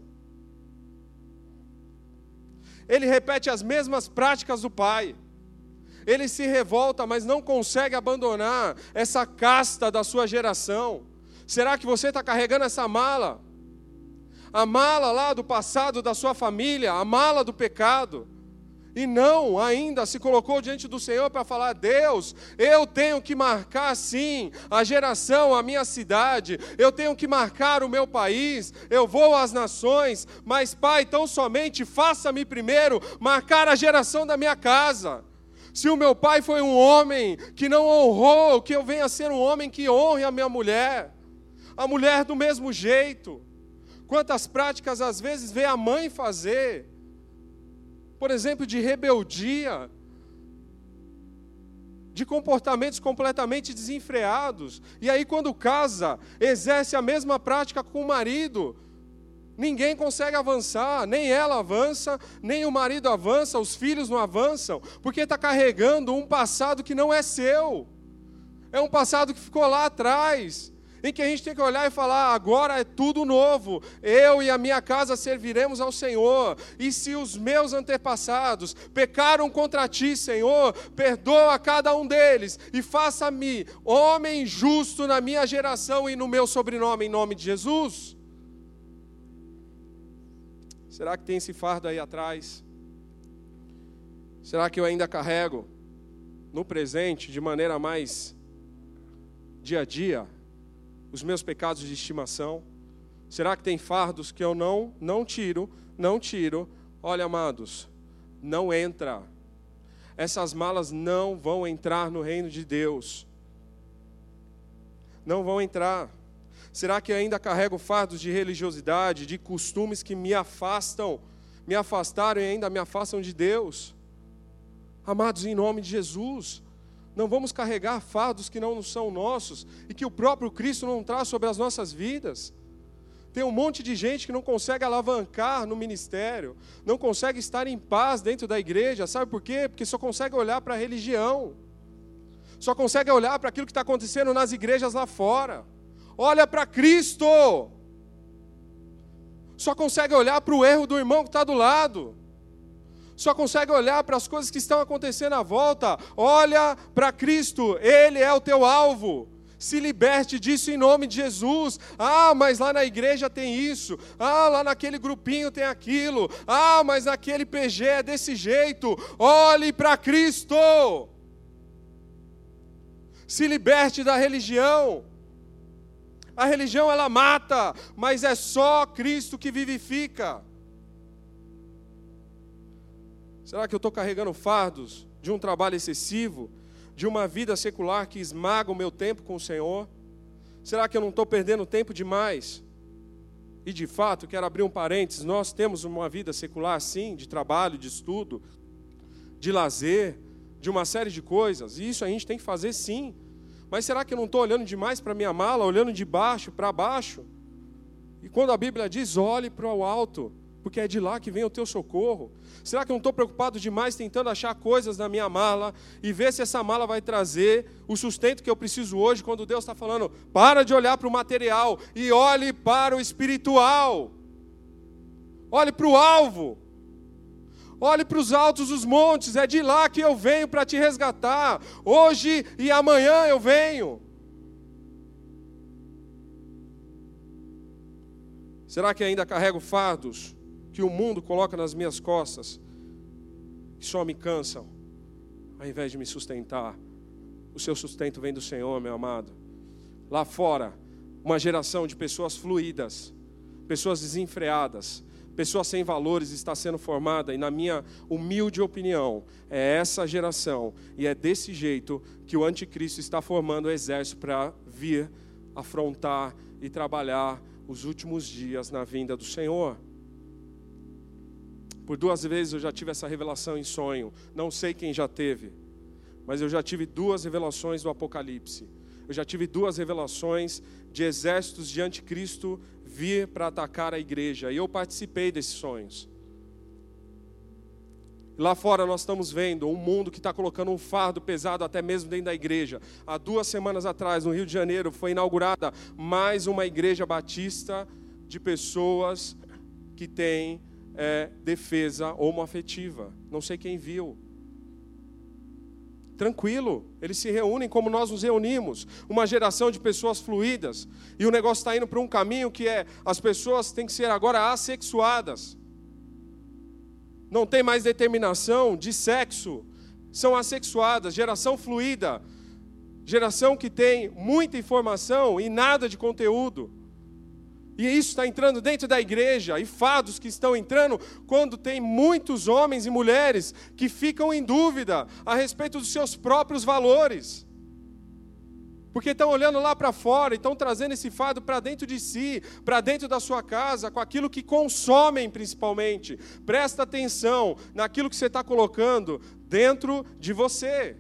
Ele repete as mesmas práticas do pai. Ele se revolta, mas não consegue abandonar essa casta da sua geração. Será que você está carregando essa mala? A mala lá do passado da sua família, a mala do pecado e não ainda se colocou diante do Senhor para falar: Deus, eu tenho que marcar sim a geração, a minha cidade, eu tenho que marcar o meu país, eu vou às nações, mas Pai, tão somente faça-me primeiro marcar a geração da minha casa. Se o meu pai foi um homem que não honrou, que eu venha a ser um homem que honre a minha mulher, a mulher do mesmo jeito. Quantas práticas às vezes vê a mãe fazer, por exemplo, de rebeldia, de comportamentos completamente desenfreados. E aí, quando casa, exerce a mesma prática com o marido. Ninguém consegue avançar, nem ela avança, nem o marido avança, os filhos não avançam, porque está carregando um passado que não é seu, é um passado que ficou lá atrás em que a gente tem que olhar e falar: agora é tudo novo, eu e a minha casa serviremos ao Senhor, e se os meus antepassados pecaram contra ti, Senhor, perdoa cada um deles e faça-me homem justo na minha geração e no meu sobrenome, em nome de Jesus. Será que tem esse fardo aí atrás? Será que eu ainda carrego no presente de maneira mais dia a dia? Os meus pecados de estimação? Será que tem fardos que eu não não tiro, não tiro? Olha, amados, não entra. Essas malas não vão entrar no reino de Deus. Não vão entrar. Será que ainda carrego fardos de religiosidade, de costumes que me afastam, me afastaram e ainda me afastam de Deus? Amados, em nome de Jesus, não vamos carregar fardos que não são nossos e que o próprio Cristo não traz sobre as nossas vidas. Tem um monte de gente que não consegue alavancar no ministério, não consegue estar em paz dentro da igreja, sabe por quê? Porque só consegue olhar para a religião, só consegue olhar para aquilo que está acontecendo nas igrejas lá fora. Olha para Cristo, só consegue olhar para o erro do irmão que está do lado só consegue olhar para as coisas que estão acontecendo à volta. Olha para Cristo, Ele é o teu alvo. Se liberte disso em nome de Jesus. Ah, mas lá na igreja tem isso. Ah, lá naquele grupinho tem aquilo. Ah, mas naquele PG é desse jeito. Olhe para Cristo. Se liberte da religião. A religião ela mata, mas é só Cristo que vivifica. Será que eu estou carregando fardos de um trabalho excessivo, de uma vida secular que esmaga o meu tempo com o Senhor? Será que eu não estou perdendo tempo demais? E de fato, quero abrir um parênteses: nós temos uma vida secular, sim, de trabalho, de estudo, de lazer, de uma série de coisas, e isso a gente tem que fazer sim. Mas será que eu não estou olhando demais para minha mala, olhando de baixo para baixo? E quando a Bíblia diz, olhe para o alto, porque é de lá que vem o teu socorro. Será que eu não estou preocupado demais tentando achar coisas na minha mala e ver se essa mala vai trazer o sustento que eu preciso hoje, quando Deus está falando, para de olhar para o material e olhe para o espiritual. Olhe para o alvo. Olhe para os altos dos montes, é de lá que eu venho para te resgatar. Hoje e amanhã eu venho. Será que ainda carrego fardos que o mundo coloca nas minhas costas, que só me cansam, ao invés de me sustentar? O seu sustento vem do Senhor, meu amado. Lá fora, uma geração de pessoas fluídas, pessoas desenfreadas, pessoas sem valores está sendo formada, e na minha humilde opinião, é essa geração, e é desse jeito que o anticristo está formando o exército para vir afrontar e trabalhar os últimos dias na vinda do Senhor. Por duas vezes eu já tive essa revelação em sonho, não sei quem já teve, mas eu já tive duas revelações do Apocalipse. Eu já tive duas revelações de exércitos de anticristo vir para atacar a igreja. E eu participei desses sonhos. Lá fora nós estamos vendo um mundo que está colocando um fardo pesado até mesmo dentro da igreja. Há duas semanas atrás, no Rio de Janeiro, foi inaugurada mais uma igreja batista de pessoas que têm é, defesa homoafetiva. Não sei quem viu tranquilo, eles se reúnem como nós nos reunimos, uma geração de pessoas fluídas, e o negócio está indo para um caminho que é as pessoas têm que ser agora assexuadas, não tem mais determinação de sexo, são assexuadas, geração fluida, geração que tem muita informação e nada de conteúdo. E isso está entrando dentro da igreja, e fados que estão entrando quando tem muitos homens e mulheres que ficam em dúvida a respeito dos seus próprios valores. Porque estão olhando lá para fora e estão trazendo esse fado para dentro de si, para dentro da sua casa, com aquilo que consomem principalmente. Presta atenção naquilo que você está colocando dentro de você.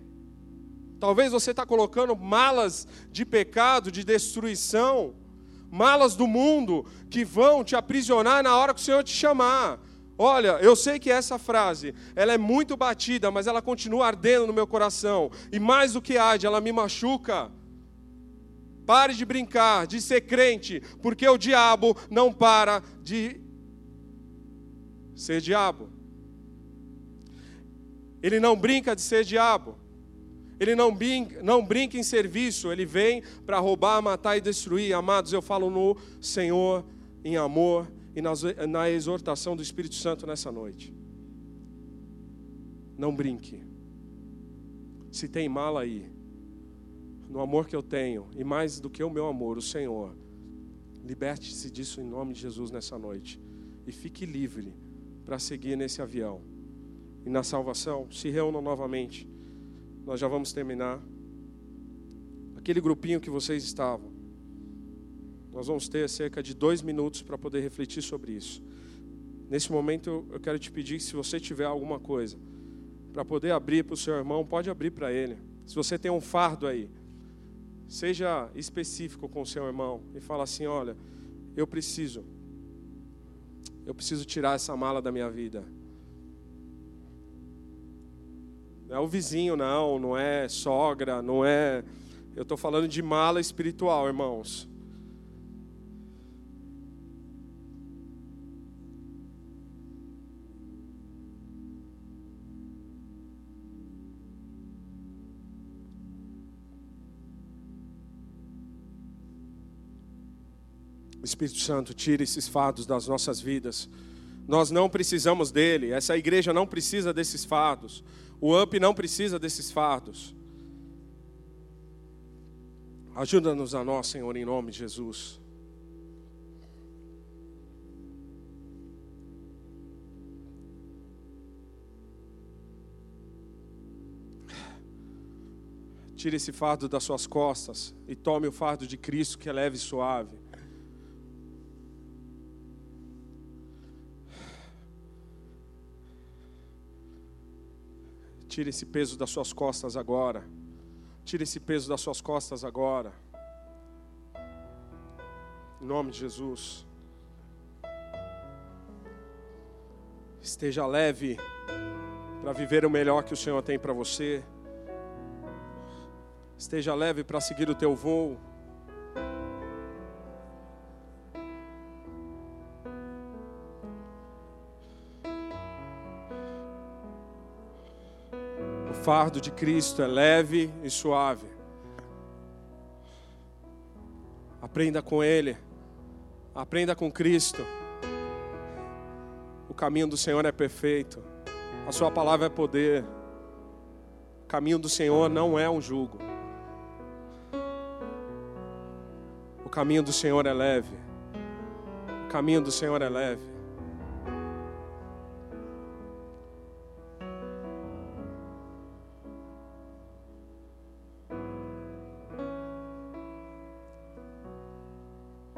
Talvez você está colocando malas de pecado, de destruição malas do mundo que vão te aprisionar na hora que o Senhor te chamar. Olha, eu sei que essa frase, ela é muito batida, mas ela continua ardendo no meu coração. E mais do que arde, ela me machuca. Pare de brincar, de ser crente, porque o diabo não para de ser diabo. Ele não brinca de ser diabo. Ele não brinca, não brinca em serviço, ele vem para roubar, matar e destruir. Amados, eu falo no Senhor em amor e na, na exortação do Espírito Santo nessa noite. Não brinque. Se tem mal aí, no amor que eu tenho, e mais do que o meu amor, o Senhor, liberte-se disso em nome de Jesus nessa noite. E fique livre para seguir nesse avião. E na salvação, se reúnam novamente nós já vamos terminar. Aquele grupinho que vocês estavam, nós vamos ter cerca de dois minutos para poder refletir sobre isso. Nesse momento, eu quero te pedir se você tiver alguma coisa para poder abrir para o seu irmão, pode abrir para ele. Se você tem um fardo aí, seja específico com o seu irmão e fala assim: olha, eu preciso, eu preciso tirar essa mala da minha vida. Não é o vizinho, não, não é sogra, não é. Eu estou falando de mala espiritual, irmãos. Espírito Santo, tire esses fados das nossas vidas. Nós não precisamos dele, essa igreja não precisa desses fados. O UP não precisa desses fardos. Ajuda-nos a nós, Senhor, em nome de Jesus. Tire esse fardo das suas costas e tome o fardo de Cristo que é leve e suave. Tire esse peso das suas costas agora. Tire esse peso das suas costas agora. Em nome de Jesus. Esteja leve para viver o melhor que o Senhor tem para você. Esteja leve para seguir o teu voo. Fardo de Cristo é leve e suave. Aprenda com Ele, aprenda com Cristo. O caminho do Senhor é perfeito, a Sua palavra é poder. O caminho do Senhor não é um jugo. O caminho do Senhor é leve. O caminho do Senhor é leve.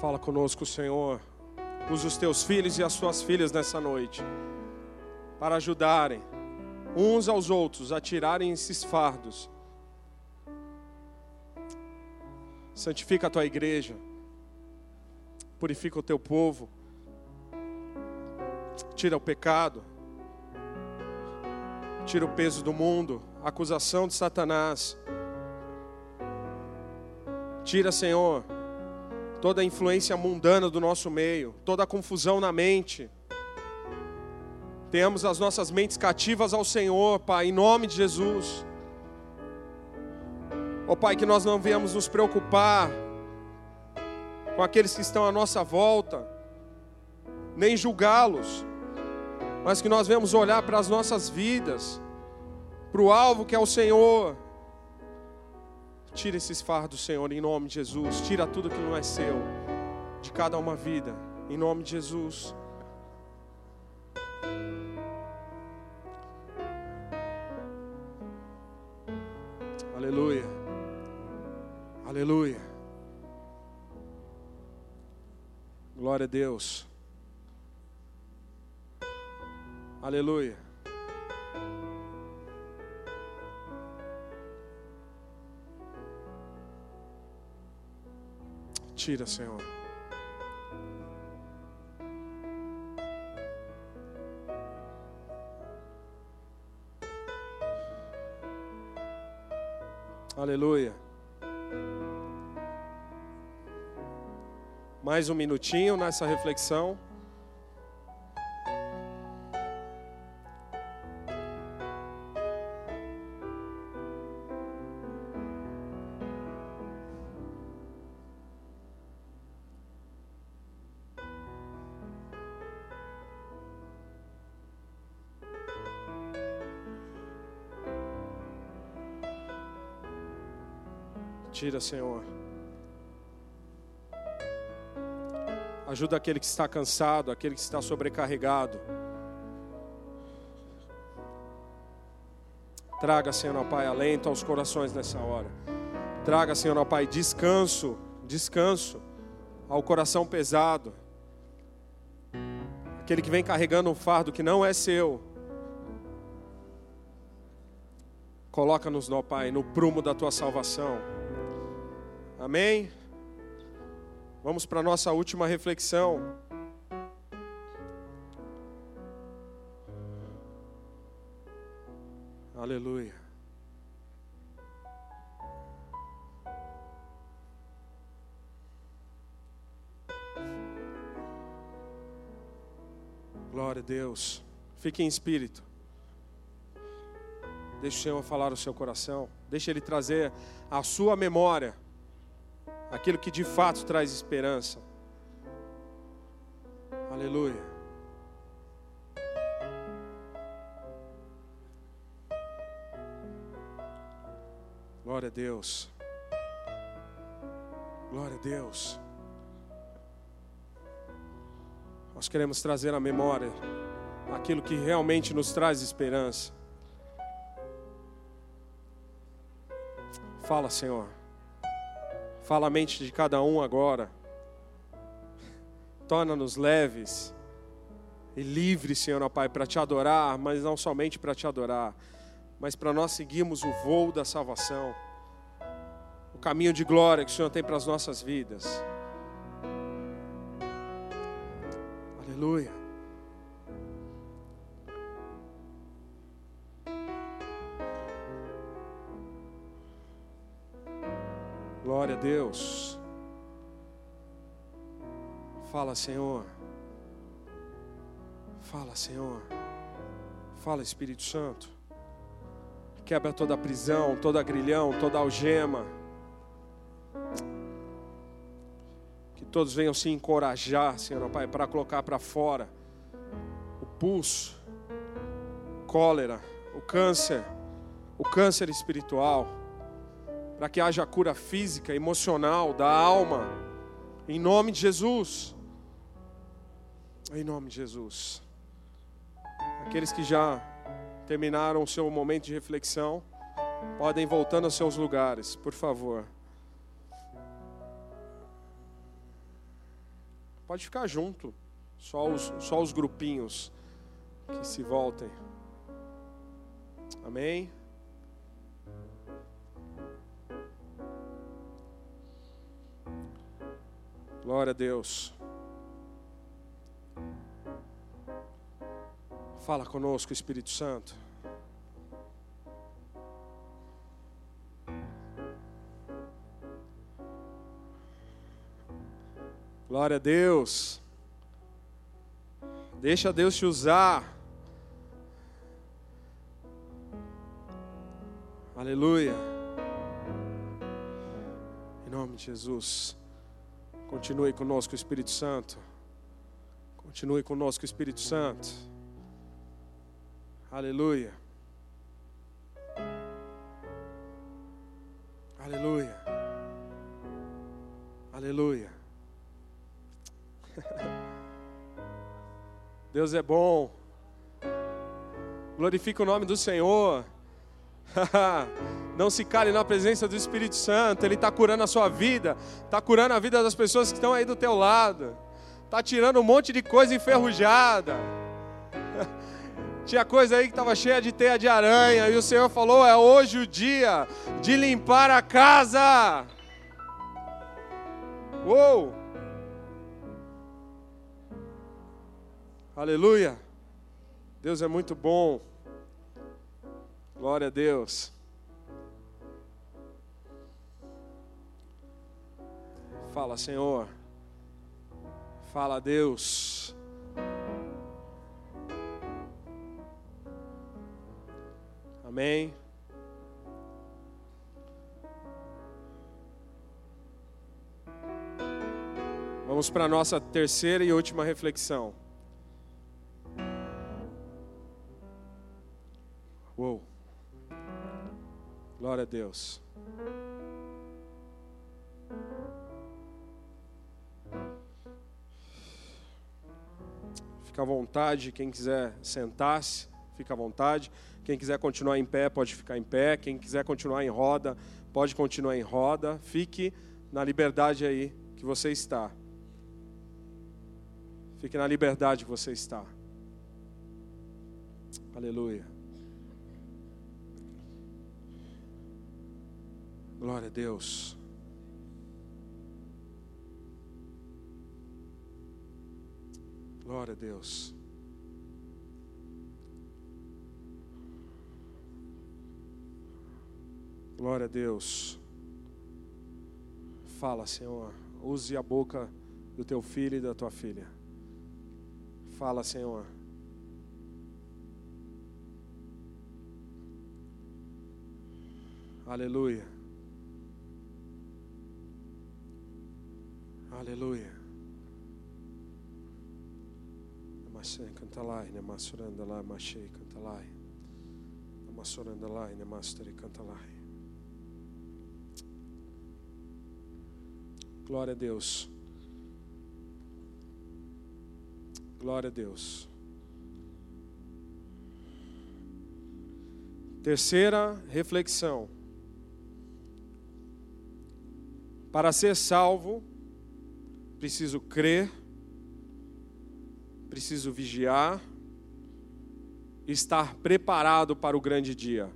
Fala conosco, Senhor. Usa os teus filhos e as suas filhas nessa noite para ajudarem uns aos outros a tirarem esses fardos. Santifica a tua igreja, purifica o teu povo, tira o pecado, tira o peso do mundo, a acusação de Satanás. Tira, Senhor, toda a influência mundana do nosso meio, toda a confusão na mente. Tenhamos as nossas mentes cativas ao Senhor, Pai, em nome de Jesus. Ó oh, Pai, que nós não venhamos nos preocupar com aqueles que estão à nossa volta, nem julgá-los, mas que nós venhamos olhar para as nossas vidas, para o alvo que é o Senhor Tira esses fardos, Senhor, em nome de Jesus. Tira tudo que não é seu, de cada uma vida, em nome de Jesus. Aleluia. Aleluia. Glória a Deus. Aleluia. Tira, Senhor. Aleluia. Mais um minutinho nessa reflexão. Tira, Senhor. Ajuda aquele que está cansado, aquele que está sobrecarregado. Traga, Senhor, Pai, alento aos corações nessa hora. Traga, Senhor, Pai, descanso, descanso ao coração pesado. Aquele que vem carregando um fardo que não é seu. Coloca-nos, ó Pai, no prumo da tua salvação. Amém? Vamos para a nossa última reflexão. Aleluia. Glória a Deus. Fique em espírito. Deixe o Senhor falar o seu coração. Deixe Ele trazer a sua memória aquilo que de fato traz esperança. Aleluia. Glória a Deus. Glória a Deus. Nós queremos trazer à memória aquilo que realmente nos traz esperança. Fala, Senhor. Fala a mente de cada um agora. Torna-nos leves e livres, Senhor, ó Pai, para te adorar, mas não somente para te adorar, mas para nós seguirmos o voo da salvação, o caminho de glória que o Senhor tem para as nossas vidas. Aleluia. Glória a Deus. Fala, Senhor. Fala, Senhor. Fala, Espírito Santo. Quebra toda prisão, toda grilhão, toda a algema. todos venham se encorajar, Senhor Pai, para colocar para fora o pulso, cólera, o câncer, o câncer espiritual, para que haja cura física, emocional, da alma, em nome de Jesus. Em nome de Jesus. Aqueles que já terminaram o seu momento de reflexão, podem voltando aos seus lugares, por favor. Pode ficar junto, só os, só os grupinhos que se voltem. Amém? Glória a Deus. Fala conosco, Espírito Santo. Glória a Deus. Deixa Deus te usar. Aleluia. Em nome de Jesus. Continue conosco, Espírito Santo. Continue conosco, Espírito Santo. Aleluia. Aleluia. Aleluia. Deus é bom. Glorifica o nome do Senhor. Não se cale na presença do Espírito Santo. Ele está curando a sua vida. Está curando a vida das pessoas que estão aí do teu lado. Está tirando um monte de coisa enferrujada. Tinha coisa aí que estava cheia de teia de aranha. E o Senhor falou: é hoje o dia de limpar a casa. Uou! Aleluia. Deus é muito bom. Glória a Deus. Fala, Senhor. Fala, Deus. Amém. Vamos para a nossa terceira e última reflexão. Uou. Glória a Deus. Fica à vontade, quem quiser sentar-se, fica à vontade. Quem quiser continuar em pé, pode ficar em pé. Quem quiser continuar em roda, pode continuar em roda. Fique na liberdade aí que você está. Fique na liberdade que você está. Aleluia. Glória a Deus. Glória a Deus. Glória a Deus. Fala, Senhor. Use a boca do teu filho e da tua filha. Fala, Senhor. Aleluia. Aleluia. Namashe cantalai, namasurandalai, mashe cantalai. Namasurandalai, namastari cantalai. Glória a Deus. Glória a Deus. Terceira reflexão. Para ser salvo, preciso crer, preciso vigiar, estar preparado para o grande dia.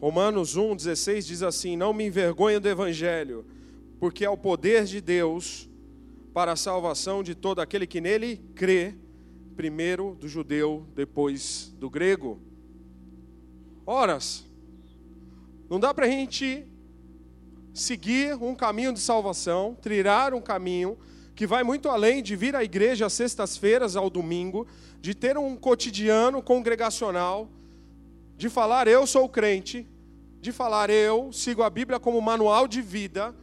Romanos 1,16 diz assim: Não me envergonho do Evangelho, porque é o poder de Deus para a salvação de todo aquele que nele crê, primeiro do judeu, depois do grego. Ora, não dá para a gente seguir um caminho de salvação, trilhar um caminho que vai muito além de vir à igreja às sextas-feiras ao domingo, de ter um cotidiano congregacional, de falar eu sou crente, de falar eu sigo a Bíblia como manual de vida,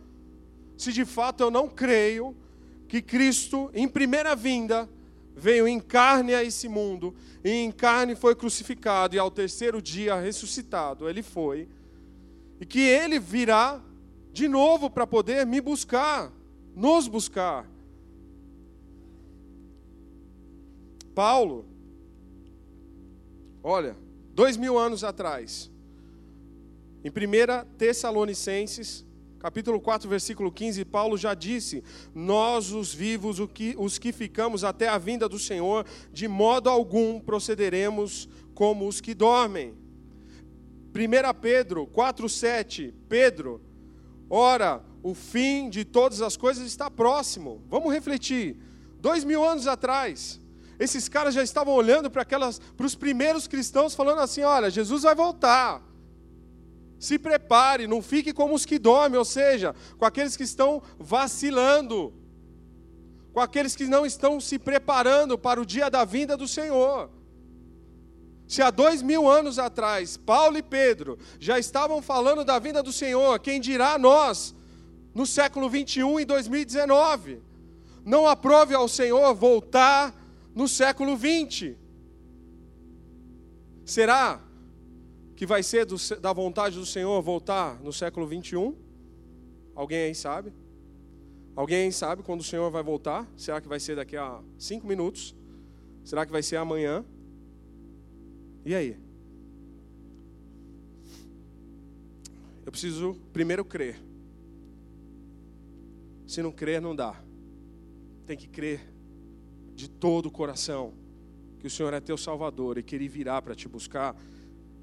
se de fato eu não creio que Cristo, em primeira vinda, veio em carne a esse mundo, e em carne foi crucificado, e ao terceiro dia ressuscitado, ele foi, e que ele virá de novo para poder me buscar, nos buscar. Paulo, olha, dois mil anos atrás, em 1 Tessalonicenses, capítulo 4, versículo 15, Paulo já disse: Nós, os vivos, os que ficamos até a vinda do Senhor, de modo algum procederemos como os que dormem. 1 Pedro 4,7, Pedro, ora, o fim de todas as coisas está próximo. Vamos refletir. Dois mil anos atrás, esses caras já estavam olhando para aquelas, para os primeiros cristãos, falando assim: olha, Jesus vai voltar. Se prepare, não fique como os que dormem, ou seja, com aqueles que estão vacilando, com aqueles que não estão se preparando para o dia da vinda do Senhor. Se há dois mil anos atrás, Paulo e Pedro já estavam falando da vinda do Senhor, quem dirá nós, no século 21 e 2019? Não aprove ao Senhor voltar no século 20. Será que vai ser do, da vontade do Senhor voltar no século 21? Alguém aí sabe? Alguém aí sabe quando o Senhor vai voltar? Será que vai ser daqui a cinco minutos? Será que vai ser amanhã? E aí? Eu preciso primeiro crer. Se não crer, não dá. Tem que crer de todo o coração que o Senhor é teu Salvador e que Ele virá para te buscar.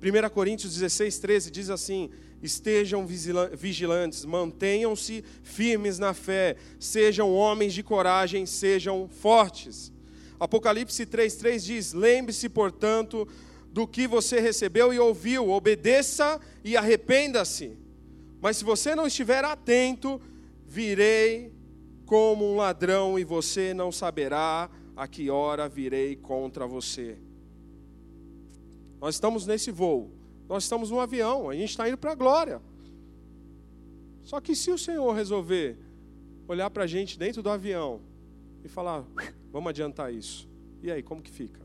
1 Coríntios 16, 13 diz assim: Estejam vigilantes, mantenham-se firmes na fé, sejam homens de coragem, sejam fortes. Apocalipse 3, 3 diz: Lembre-se, portanto, do que você recebeu e ouviu, obedeça e arrependa-se. Mas se você não estiver atento, virei como um ladrão e você não saberá a que hora virei contra você. Nós estamos nesse voo, nós estamos no avião, a gente está indo para a glória. Só que se o Senhor resolver olhar para a gente dentro do avião e falar, vamos adiantar isso, e aí, como que fica?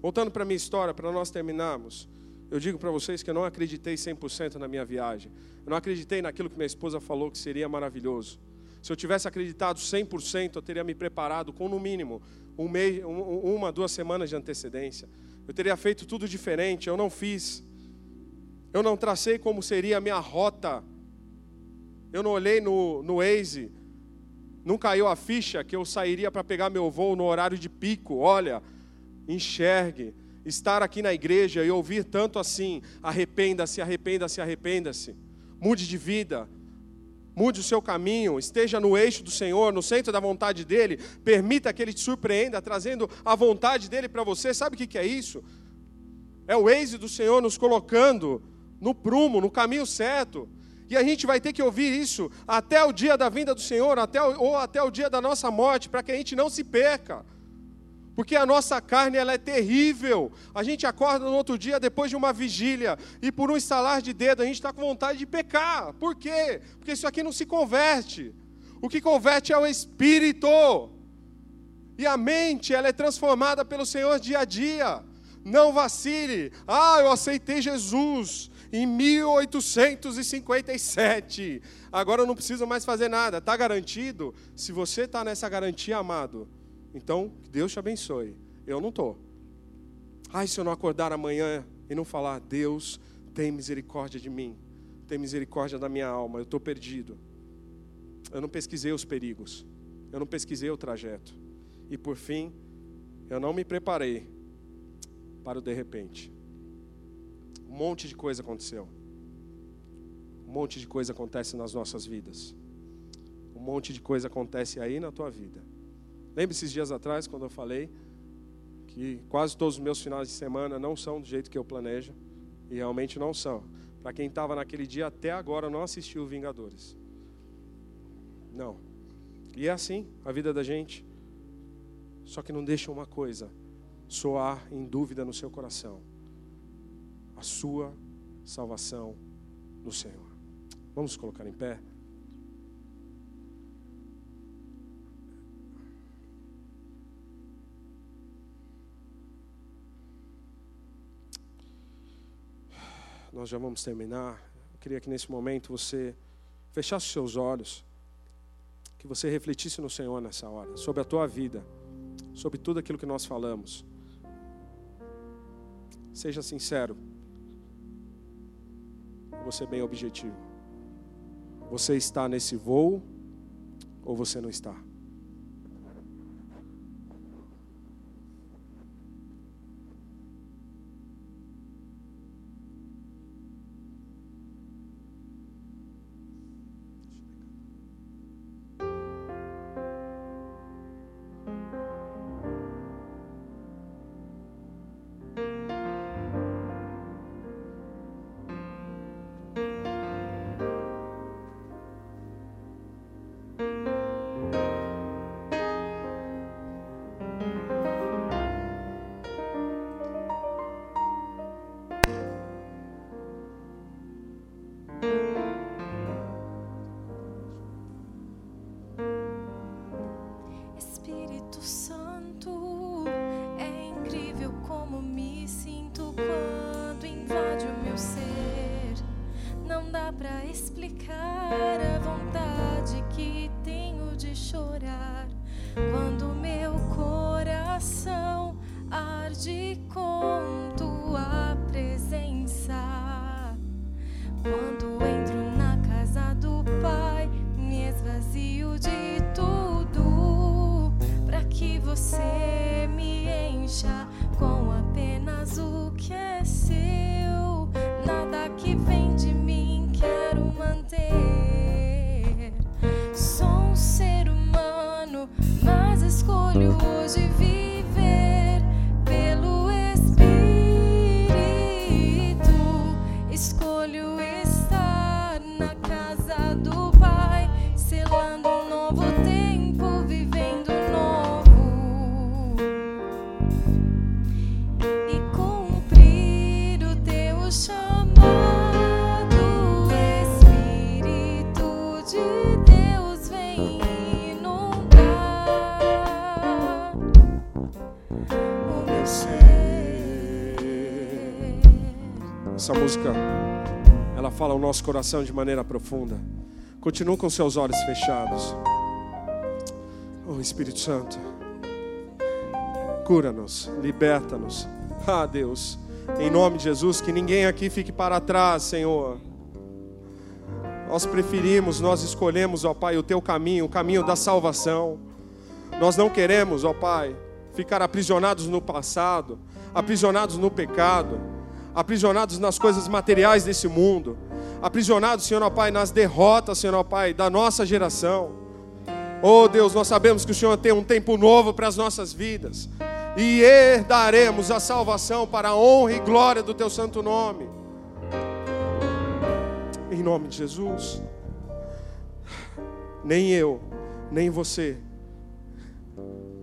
Voltando para a minha história, para nós terminarmos, eu digo para vocês que eu não acreditei 100% na minha viagem. Eu não acreditei naquilo que minha esposa falou que seria maravilhoso. Se eu tivesse acreditado 100%, eu teria me preparado com no mínimo um mês, uma, duas semanas de antecedência. Eu teria feito tudo diferente, eu não fiz. Eu não tracei como seria a minha rota. Eu não olhei no, no Waze. Não caiu a ficha que eu sairia para pegar meu voo no horário de pico. Olha, enxergue. Estar aqui na igreja e ouvir tanto assim: arrependa-se, arrependa-se, arrependa-se. Mude de vida, mude o seu caminho, esteja no eixo do Senhor, no centro da vontade dEle, permita que Ele te surpreenda, trazendo a vontade dEle para você. Sabe o que é isso? É o eixo do Senhor nos colocando no prumo, no caminho certo. E a gente vai ter que ouvir isso até o dia da vinda do Senhor, até ou até o dia da nossa morte, para que a gente não se perca. Porque a nossa carne ela é terrível. A gente acorda no outro dia depois de uma vigília e por um estalar de dedo a gente está com vontade de pecar. Por quê? Porque isso aqui não se converte. O que converte é o espírito. E a mente ela é transformada pelo Senhor dia a dia. Não vacile. Ah, eu aceitei Jesus em 1857. Agora eu não preciso mais fazer nada. Está garantido? Se você está nessa garantia, amado então, que Deus te abençoe. Eu não estou. Ai, se eu não acordar amanhã e não falar, Deus tem misericórdia de mim, tem misericórdia da minha alma, eu estou perdido. Eu não pesquisei os perigos, eu não pesquisei o trajeto. E por fim, eu não me preparei para o de repente. um monte de coisa aconteceu. Um monte de coisa acontece nas nossas vidas. Um monte de coisa acontece aí na tua vida. Lembra esses dias atrás, quando eu falei que quase todos os meus finais de semana não são do jeito que eu planejo? E realmente não são. Para quem estava naquele dia até agora não assistiu Vingadores. Não. E é assim a vida da gente. Só que não deixa uma coisa soar em dúvida no seu coração: a sua salvação no Senhor. Vamos colocar em pé? Nós já vamos terminar. Eu queria que nesse momento você fechasse os seus olhos, que você refletisse no Senhor nessa hora, sobre a tua vida, sobre tudo aquilo que nós falamos. Seja sincero. Ser bem objetivo. Você está nesse voo ou você não está? Fala ao nosso coração de maneira profunda. Continua com seus olhos fechados. Oh Espírito Santo, cura-nos, liberta-nos. Ah, Deus, em nome de Jesus, que ninguém aqui fique para trás, Senhor. Nós preferimos, nós escolhemos, ó Pai, o teu caminho, o caminho da salvação. Nós não queremos, ó Pai, ficar aprisionados no passado, aprisionados no pecado, aprisionados nas coisas materiais desse mundo aprisionados, Senhor, ó Pai, nas derrotas, Senhor, ó Pai, da nossa geração. Oh Deus, nós sabemos que o Senhor tem um tempo novo para as nossas vidas e herdaremos a salvação para a honra e glória do Teu santo nome. Em nome de Jesus. Nem eu, nem você,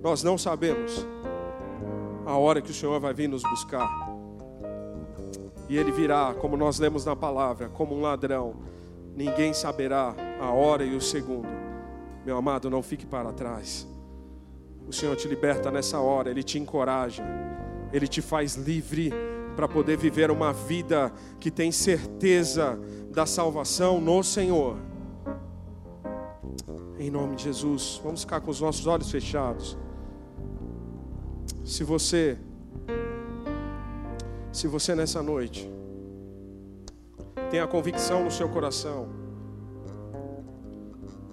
nós não sabemos a hora que o Senhor vai vir nos buscar. E ele virá, como nós lemos na palavra, como um ladrão. Ninguém saberá a hora e o segundo. Meu amado, não fique para trás. O Senhor te liberta nessa hora, Ele te encoraja, Ele te faz livre para poder viver uma vida que tem certeza da salvação no Senhor. Em nome de Jesus, vamos ficar com os nossos olhos fechados. Se você se você nessa noite tem a convicção no seu coração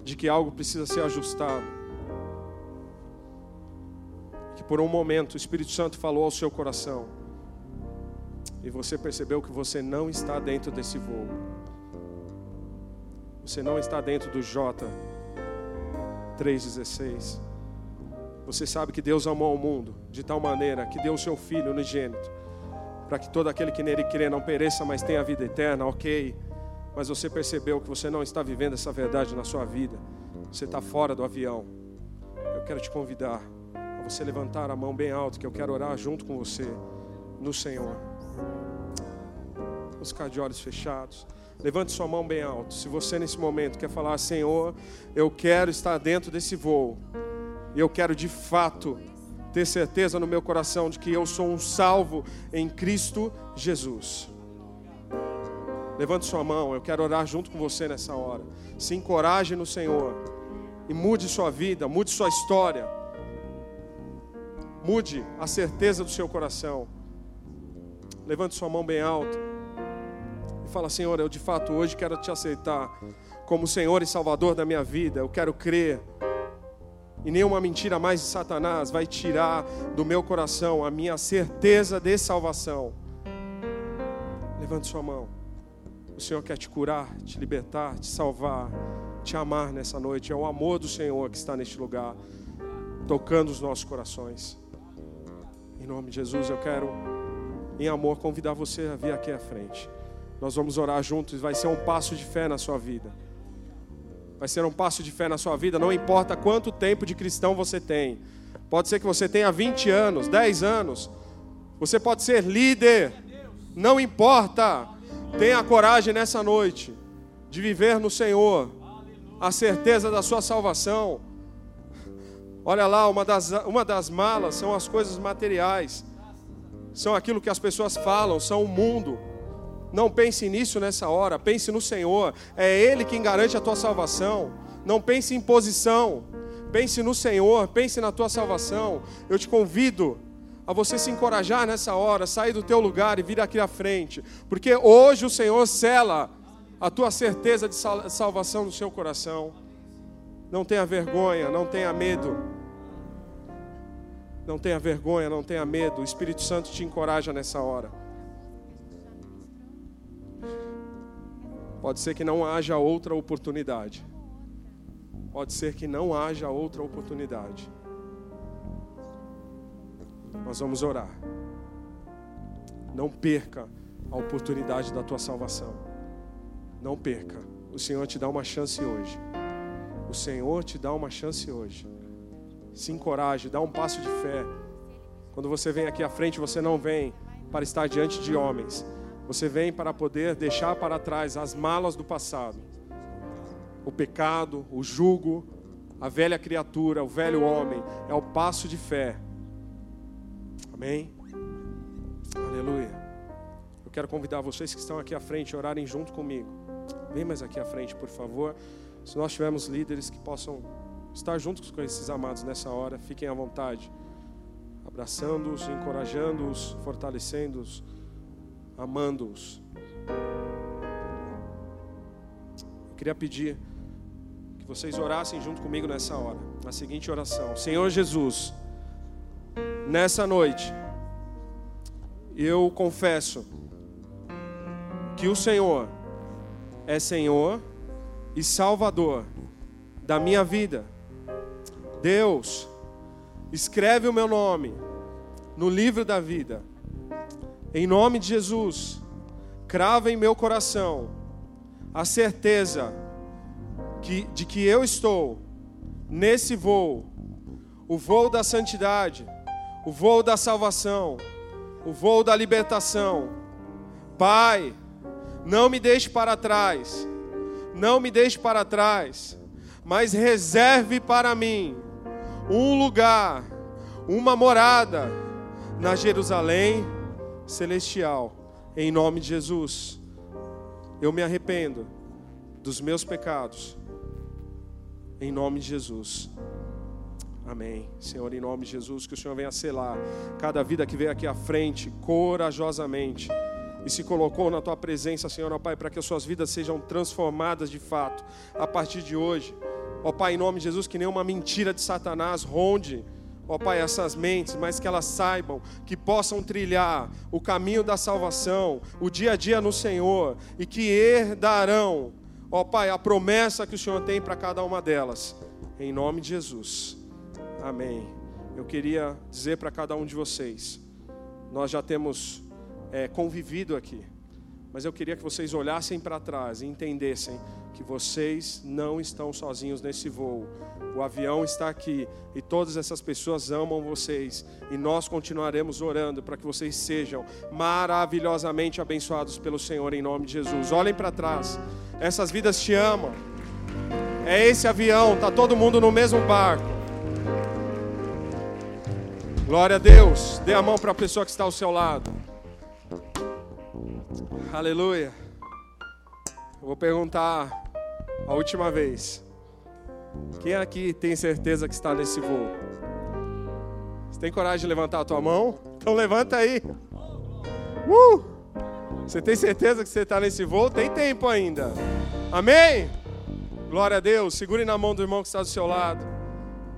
de que algo precisa ser ajustado, que por um momento o Espírito Santo falou ao seu coração, e você percebeu que você não está dentro desse voo. Você não está dentro do J 3,16. Você sabe que Deus amou o mundo de tal maneira que deu o seu Filho unigênito, para que todo aquele que nele crê não pereça, mas tenha vida eterna, ok. Mas você percebeu que você não está vivendo essa verdade na sua vida, você está fora do avião. Eu quero te convidar a você levantar a mão bem alto, que eu quero orar junto com você no Senhor. Vamos ficar de olhos fechados. Levante sua mão bem alto. Se você nesse momento quer falar, Senhor, eu quero estar dentro desse voo. E eu quero de fato ter certeza no meu coração de que eu sou um salvo em Cristo Jesus. Levante sua mão, eu quero orar junto com você nessa hora. Se encoraje no Senhor e mude sua vida, mude sua história. Mude a certeza do seu coração. Levante sua mão bem alto e fala: Senhor, eu de fato hoje quero te aceitar como Senhor e Salvador da minha vida. Eu quero crer e nenhuma mentira mais de Satanás vai tirar do meu coração a minha certeza de salvação. Levante sua mão. O Senhor quer te curar, te libertar, te salvar, te amar nessa noite. É o amor do Senhor que está neste lugar, tocando os nossos corações. Em nome de Jesus, eu quero, em amor, convidar você a vir aqui à frente. Nós vamos orar juntos, vai ser um passo de fé na sua vida vai ser um passo de fé na sua vida, não importa quanto tempo de cristão você tem. Pode ser que você tenha 20 anos, 10 anos. Você pode ser líder. Não importa. Tenha coragem nessa noite de viver no Senhor, a certeza da sua salvação. Olha lá, uma das, uma das malas são as coisas materiais, são aquilo que as pessoas falam, são o mundo. Não pense nisso nessa hora, pense no Senhor. É Ele quem garante a tua salvação. Não pense em posição. Pense no Senhor, pense na tua salvação. Eu te convido a você se encorajar nessa hora, sair do teu lugar e vir aqui à frente, porque hoje o Senhor cela a tua certeza de salvação no seu coração. Não tenha vergonha, não tenha medo. Não tenha vergonha, não tenha medo. O Espírito Santo te encoraja nessa hora. Pode ser que não haja outra oportunidade. Pode ser que não haja outra oportunidade. Nós vamos orar. Não perca a oportunidade da tua salvação. Não perca. O Senhor te dá uma chance hoje. O Senhor te dá uma chance hoje. Se encoraje, dá um passo de fé. Quando você vem aqui à frente, você não vem para estar diante de homens, você vem para poder deixar para trás as malas do passado. O pecado, o jugo, a velha criatura, o velho homem. É o passo de fé. Amém? Aleluia. Eu quero convidar vocês que estão aqui à frente a orarem junto comigo. Vem mais aqui à frente, por favor. Se nós tivermos líderes que possam estar juntos com esses amados nessa hora, fiquem à vontade. Abraçando-os, encorajando-os, fortalecendo-os amando-os. Eu queria pedir que vocês orassem junto comigo nessa hora, a seguinte oração: Senhor Jesus, nessa noite, eu confesso que o Senhor é Senhor e Salvador da minha vida. Deus, escreve o meu nome no livro da vida em nome de Jesus, crava em meu coração a certeza que, de que eu estou nesse voo, o voo da santidade, o voo da salvação, o voo da libertação. Pai, não me deixe para trás, não me deixe para trás, mas reserve para mim um lugar, uma morada na Jerusalém celestial, em nome de Jesus. Eu me arrependo dos meus pecados, em nome de Jesus. Amém. Senhor, em nome de Jesus, que o Senhor venha selar cada vida que veio aqui à frente, corajosamente, e se colocou na tua presença, Senhor, ó Pai, para que as suas vidas sejam transformadas de fato, a partir de hoje. Ó Pai, em nome de Jesus, que nenhuma mentira de Satanás ronde ó Pai, essas mentes, mas que elas saibam que possam trilhar o caminho da salvação, o dia a dia no Senhor, e que herdarão, ó Pai, a promessa que o Senhor tem para cada uma delas. Em nome de Jesus. Amém. Eu queria dizer para cada um de vocês, nós já temos é, convivido aqui, mas eu queria que vocês olhassem para trás e entendessem que vocês não estão sozinhos nesse voo. O avião está aqui e todas essas pessoas amam vocês e nós continuaremos orando para que vocês sejam maravilhosamente abençoados pelo Senhor em nome de Jesus. Olhem para trás. Essas vidas te amam. É esse avião, tá todo mundo no mesmo barco. Glória a Deus. Dê a mão para a pessoa que está ao seu lado. Aleluia. Eu vou perguntar a última vez. Quem aqui tem certeza que está nesse voo? Você tem coragem de levantar a tua mão? Então levanta aí. Uh! Você tem certeza que você está nesse voo? Tem tempo ainda. Amém? Glória a Deus. Segure na mão do irmão que está do seu lado.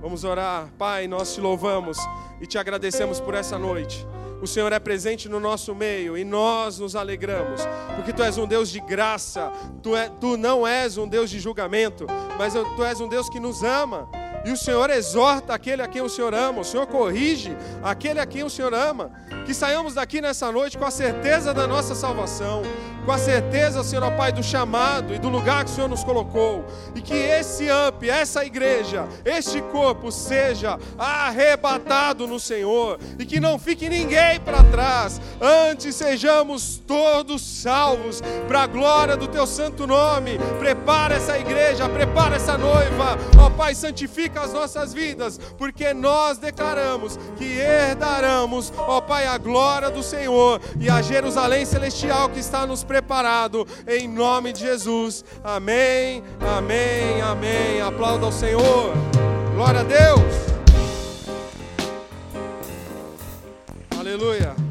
Vamos orar. Pai, nós te louvamos e te agradecemos por essa noite. O Senhor é presente no nosso meio e nós nos alegramos, porque Tu és um Deus de graça, Tu, é, tu não és um Deus de julgamento, mas Tu és um Deus que nos ama. E o Senhor exorta aquele a quem o Senhor ama, o Senhor corrige aquele a quem o Senhor ama. Que saiamos daqui nessa noite com a certeza da nossa salvação, com a certeza, Senhor ó Pai, do chamado e do lugar que o Senhor nos colocou, e que esse UP, essa igreja, este corpo seja arrebatado no Senhor, e que não fique ninguém para trás, antes sejamos todos salvos, para a glória do Teu santo nome. Prepara essa igreja, prepara essa noiva, ó Pai, santifica as nossas vidas, porque nós declaramos que herdaremos, ó Pai, a glória do Senhor e a Jerusalém celestial que está nos preparando preparado, em nome de Jesus. Amém, amém, amém. Aplauda ao Senhor. Glória a Deus. Aleluia.